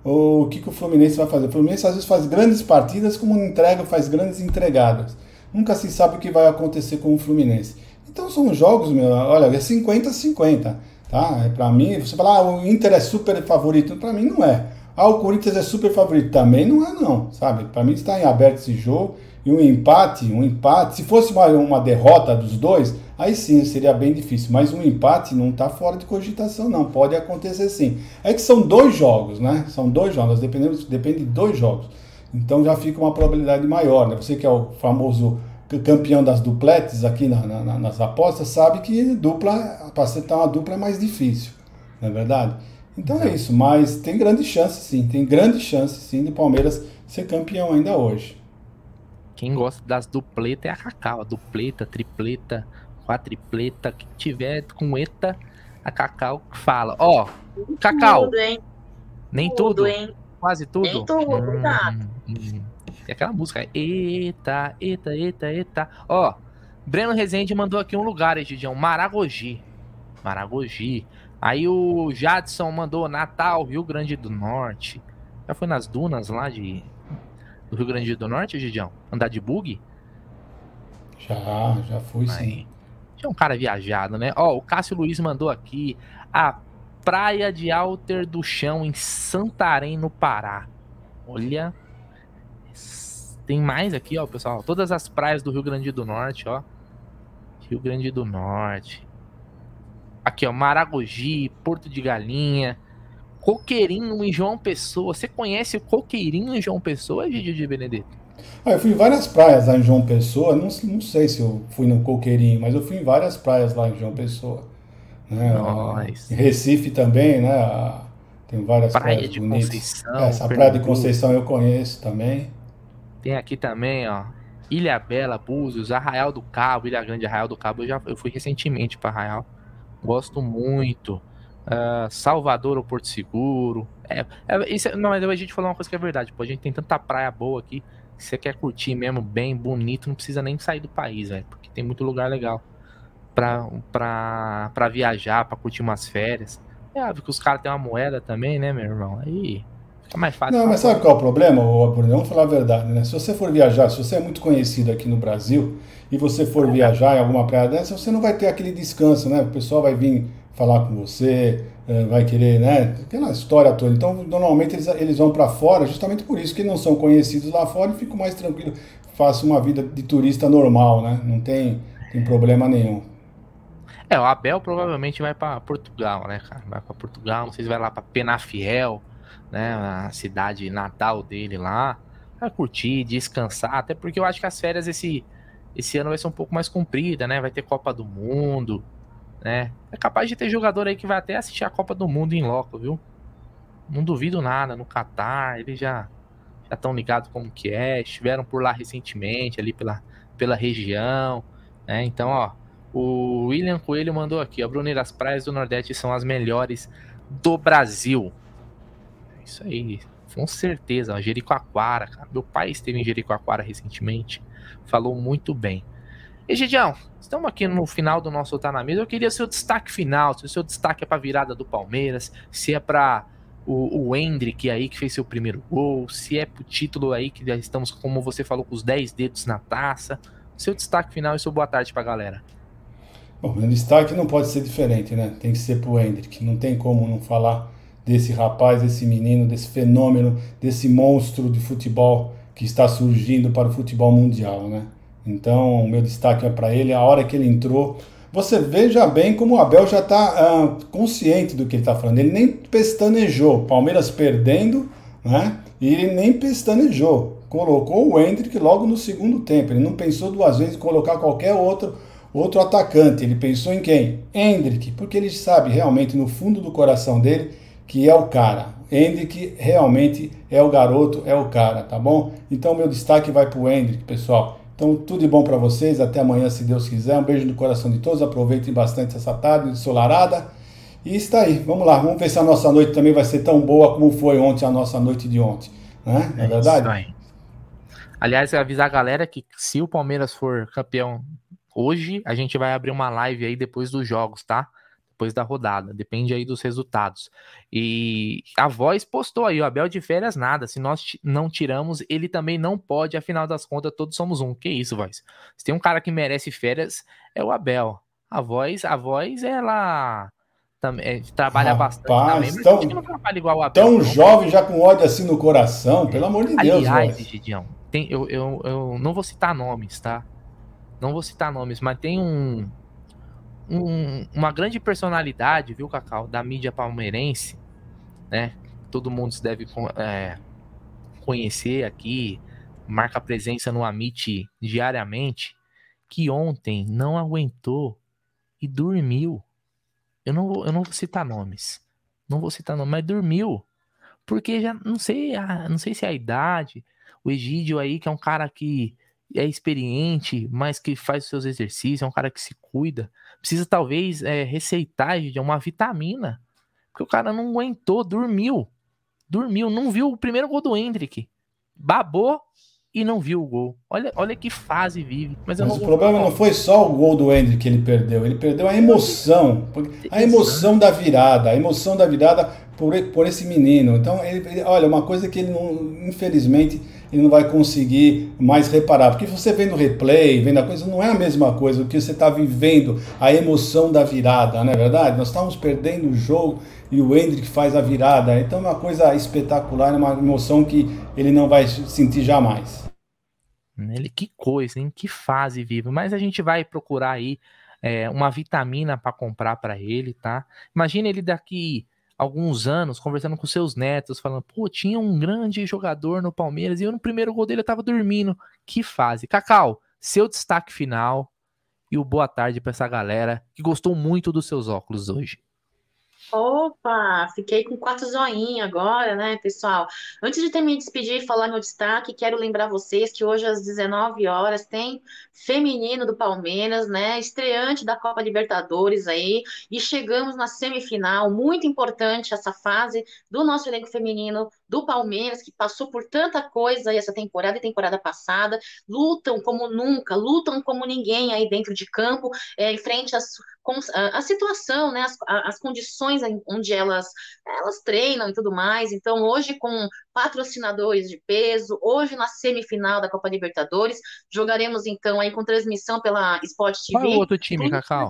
o que, que o Fluminense vai fazer. O Fluminense às vezes faz grandes partidas, como entrega, faz grandes entregadas. Nunca se sabe o que vai acontecer com o Fluminense. Então são jogos, meu, olha, é 50-50. Tá? É, para mim, você fala, ah, o Inter é super favorito. Para mim não é. Ah, o Corinthians é super favorito. Também não é, não, sabe? Para mim está em aberto esse jogo. E um empate, um empate, se fosse uma, uma derrota dos dois, aí sim seria bem difícil. Mas um empate não está fora de cogitação, não. Pode acontecer sim. É que são dois jogos, né? São dois jogos, dependendo, depende de dois jogos. Então já fica uma probabilidade maior, né? Você que é o famoso campeão das dupletes aqui na, na, nas apostas, sabe que dupla, para acertar uma dupla é mais difícil, não é verdade? Então é isso, mas tem grande chance sim, tem grande chance sim do Palmeiras ser campeão ainda hoje. Quem gosta das dupletas é a Cacau, a dupleta, tripleta, quadripleta, que tiver com eta, a Cacau fala, ó, oh, Cacau, tudo, nem tudo, tudo, hein? quase tudo. Nem tudo, hum, hum. E aquela música, eita, eita, eita, eita. Ó, Breno Rezende mandou aqui um lugar, Egidião, Maragogi. Maragogi. Aí o Jadson mandou Natal, Rio Grande do Norte. Já foi nas dunas lá de do Rio Grande do Norte, Gidião? Andar de bug? Já, já fui Aí. sim. É um cara viajado, né? Ó, o Cássio Luiz mandou aqui a Praia de Alter do Chão em Santarém, no Pará. Olha, tem mais aqui, ó, pessoal. Todas as praias do Rio Grande do Norte, ó. Rio Grande do Norte. Aqui, ó, Maragogi, Porto de Galinha, Coqueirinho em João Pessoa. Você conhece o Coqueirinho em João Pessoa, Gigi de Benedito? Ah, eu fui em várias praias lá em João Pessoa. Não, não sei se eu fui no Coqueirinho, mas eu fui em várias praias lá em João Pessoa. Né? Em Recife também, né? Tem várias praia praias de bonitas. Conceição. Essa praia de Conceição eu conheço também. Tem aqui também, ó. Ilha Bela, Búzios, Arraial do Cabo, Ilha Grande, Arraial do Cabo. Eu já eu fui recentemente para Arraial. Gosto muito. Uh, Salvador Porto Seguro. É, é, isso, é, não, mas a gente falou uma coisa que é verdade. Pô, a gente tem tanta praia boa aqui. Se você quer curtir mesmo bem, bonito, não precisa nem sair do país, velho. Porque tem muito lugar legal para viajar, para curtir umas férias. É óbvio que os caras têm uma moeda também, né, meu irmão? Aí fica mais fácil. Não, mas sabe qual é o problema, Bruno? Vamos falar a verdade, né? Se você for viajar, se você é muito conhecido aqui no Brasil e você for viajar em alguma praia dessa, você não vai ter aquele descanso, né? O pessoal vai vir falar com você, eh, vai querer, né? Aquela história toda. Então, normalmente eles, eles vão para fora justamente por isso que não são conhecidos lá fora e ficam mais tranquilos, façam uma vida de turista normal, né? Não tem, tem problema nenhum. É, o Abel provavelmente vai para Portugal, né, cara? Vai para Portugal, não sei se vai lá para Penafiel, né, a cidade natal dele lá, vai curtir, descansar, até porque eu acho que as férias esse esse ano vai ser um pouco mais comprida, né? Vai ter Copa do Mundo, né? É capaz de ter jogador aí que vai até assistir a Copa do Mundo em loco, viu? Não duvido nada, no Catar, eles já já estão ligados como que é, estiveram por lá recentemente, ali pela, pela região, né? Então, ó, o William Coelho mandou aqui, a Bruneira, as praias do Nordeste são as melhores do Brasil. Isso aí, com certeza. Jericoacoara, cara. Meu pai esteve em Jericoacoara recentemente. Falou muito bem. E Gidião, estamos aqui no final do nosso Tá na Mesa. Eu queria seu destaque final. Se o seu destaque é para virada do Palmeiras, se é para o, o Hendrick aí que fez seu primeiro gol, se é pro título aí que já estamos, como você falou, com os 10 dedos na taça. Seu destaque final e seu boa tarde pra galera. Bom, meu destaque não pode ser diferente, né? Tem que ser pro Hendrick. Não tem como não falar desse rapaz, desse menino, desse fenômeno, desse monstro de futebol que está surgindo para o futebol mundial, né? Então, o meu destaque é para ele. A hora que ele entrou, você veja bem como o Abel já está uh, consciente do que ele está falando. Ele nem pestanejou. Palmeiras perdendo, né? E ele nem pestanejou. Colocou o Hendrick logo no segundo tempo. Ele não pensou duas vezes em colocar qualquer outro Outro atacante, ele pensou em quem? Hendrick, porque ele sabe realmente no fundo do coração dele que é o cara. Hendrick realmente é o garoto, é o cara, tá bom? Então meu destaque vai para o Hendrick, pessoal. Então tudo de bom para vocês, até amanhã se Deus quiser. Um beijo no coração de todos, aproveitem bastante essa tarde ensolarada. E está aí, vamos lá, vamos ver se a nossa noite também vai ser tão boa como foi ontem a nossa noite de ontem, né? É, é verdade? Aliás, avisar a galera que se o Palmeiras for campeão Hoje a gente vai abrir uma live aí depois dos jogos, tá? Depois da rodada, depende aí dos resultados. E a voz postou aí, o Abel de férias nada. Se nós não tiramos, ele também não pode, afinal das contas, todos somos um. Que isso, voz? Se tem um cara que merece férias, é o Abel. A voz, a voz, ela também é, trabalha Rapaz, bastante também, tão, não trabalha igual o Abel. Tão não. jovem já com ódio assim no coração, pelo amor de Deus. Aliás, Gidião, tem, eu, eu, eu não vou citar nomes, tá? não vou citar nomes, mas tem um, um, uma grande personalidade, viu, Cacau, da mídia palmeirense, né? Todo mundo se deve é, conhecer aqui, marca presença no Amit diariamente, que ontem não aguentou e dormiu. Eu não vou, eu não vou citar nomes, não vou citar nomes, mas dormiu, porque já não sei, não sei se é a idade, o Egídio aí que é um cara que é experiente, mas que faz os seus exercícios, é um cara que se cuida. Precisa talvez é, receitar de uma vitamina. Porque o cara não aguentou, dormiu. Dormiu, não viu o primeiro gol do Hendrick. Babou e não viu o gol. Olha, olha que fase vive. Mas, mas o problema não foi só o gol do Hendrick que ele perdeu, ele perdeu a emoção. A emoção da virada, a emoção da virada por, por esse menino. Então, ele, ele, olha, uma coisa que ele não, infelizmente ele não vai conseguir mais reparar. Porque você vendo replay, vendo a coisa, não é a mesma coisa. O que você está vivendo, a emoção da virada, não é verdade? Nós estávamos perdendo o jogo e o Hendrick faz a virada. Então é uma coisa espetacular, é uma emoção que ele não vai sentir jamais. Ele, que coisa, hein? Que fase viva. Mas a gente vai procurar aí é, uma vitamina para comprar para ele, tá? Imagina ele daqui alguns anos conversando com seus netos, falando: pô, tinha um grande jogador no Palmeiras e eu no primeiro gol dele eu tava dormindo. Que fase. Cacau, seu destaque final e o boa tarde para essa galera que gostou muito dos seus óculos hoje. Opa, fiquei com quatro zoinhos agora, né, pessoal? Antes de ter me despedir e falar meu destaque, quero lembrar vocês que hoje às 19 horas tem feminino do Palmeiras, né? Estreante da Copa Libertadores aí, e chegamos na semifinal, muito importante essa fase do nosso elenco feminino do Palmeiras, que passou por tanta coisa essa temporada e temporada passada, lutam como nunca, lutam como ninguém aí dentro de campo, é, em frente às, a situação, né, as, as condições onde elas, elas treinam e tudo mais. Então, hoje, com patrocinadores de peso, hoje na semifinal da Copa Libertadores, jogaremos então aí com transmissão pela Sport TV. Qual é o outro time, Cacau?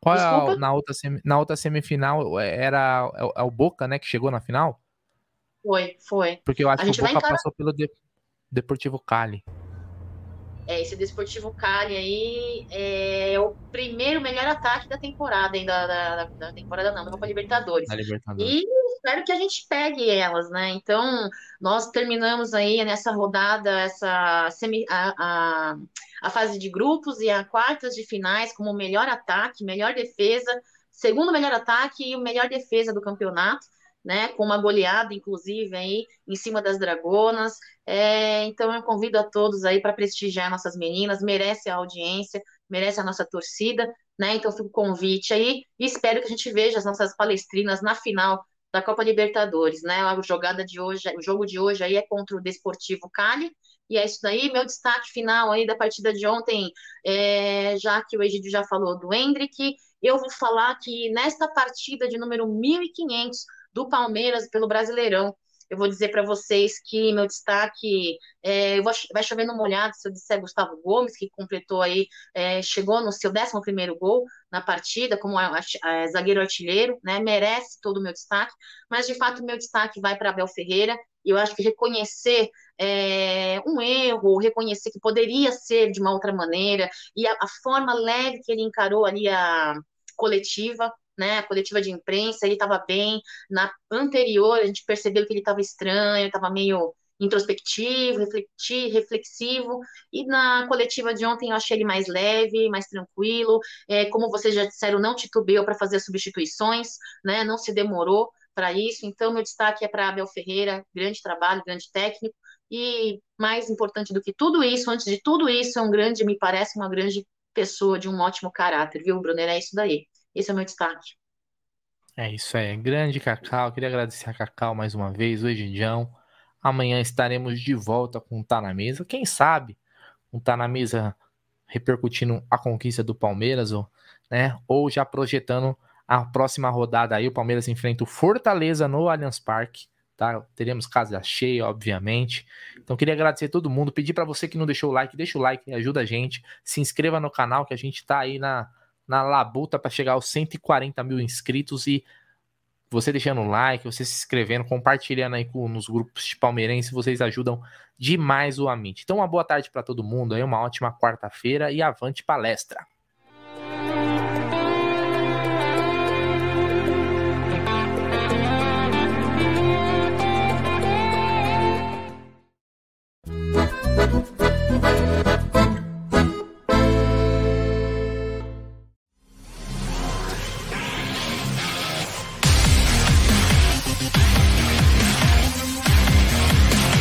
Qual é a, na, outra na outra semifinal era é, é, o Boca, né, que chegou na final? Foi, foi. Porque eu acho que o Boca encarar... passou pelo de, Deportivo Cali. É, esse Desportivo Cali aí é o primeiro melhor ataque da temporada, ainda da, da, da temporada não, da Copa Libertadores. Da Libertadores. E espero que a gente pegue elas, né? Então, nós terminamos aí nessa rodada, essa semi, a, a, a fase de grupos e a quartas de finais como melhor ataque, melhor defesa, segundo melhor ataque e o melhor defesa do campeonato né, com uma goleada, inclusive, aí, em cima das Dragonas. É, então, eu convido a todos aí para prestigiar nossas meninas, merece a audiência, merece a nossa torcida, né? Então, fica o convite aí e espero que a gente veja as nossas palestrinas na final da Copa Libertadores, né? A jogada de hoje, o jogo de hoje aí é contra o Desportivo Cali, e é isso daí. Meu destaque final aí da partida de ontem, é, já que o Egidio já falou do Hendrick, eu vou falar que nesta partida de número 1500, do Palmeiras pelo Brasileirão. Eu vou dizer para vocês que meu destaque é, vai chover no molhado se eu disser Gustavo Gomes, que completou aí, é, chegou no seu 11 gol na partida, como a, a, a, zagueiro artilheiro, né? Merece todo o meu destaque, mas de fato meu destaque vai para Abel Ferreira. E eu acho que reconhecer é, um erro, reconhecer que poderia ser de uma outra maneira, e a, a forma leve que ele encarou ali a coletiva, né, a coletiva de imprensa, ele estava bem. Na anterior, a gente percebeu que ele estava estranho, estava meio introspectivo, refletir, reflexivo. E na coletiva de ontem eu achei ele mais leve, mais tranquilo. É, como vocês já disseram, não titubeou para fazer as substituições, né, não se demorou para isso. Então, meu destaque é para Abel Ferreira, grande trabalho, grande técnico. E mais importante do que tudo isso, antes de tudo isso, é um grande, me parece uma grande pessoa de um ótimo caráter, viu, Brunner? É isso daí. Esse é o meu destaque. É isso aí. Grande Cacau. Queria agradecer a Cacau mais uma vez, o Egidião. Amanhã estaremos de volta com o Tá na Mesa. Quem sabe um Tá na Mesa repercutindo a conquista do Palmeiras, ou, né? Ou já projetando a próxima rodada aí. O Palmeiras enfrenta o Fortaleza no Allianz Parque. Tá? Teremos casa cheia, obviamente. Então queria agradecer a todo mundo, pedir para você que não deixou o like, deixa o like, ajuda a gente, se inscreva no canal que a gente tá aí na na labuta para chegar aos 140 mil inscritos e você deixando um like, você se inscrevendo, compartilhando aí com, nos grupos de palmeirense, vocês ajudam demais o Amit. Então, uma boa tarde para todo mundo aí, uma ótima quarta-feira e avante palestra.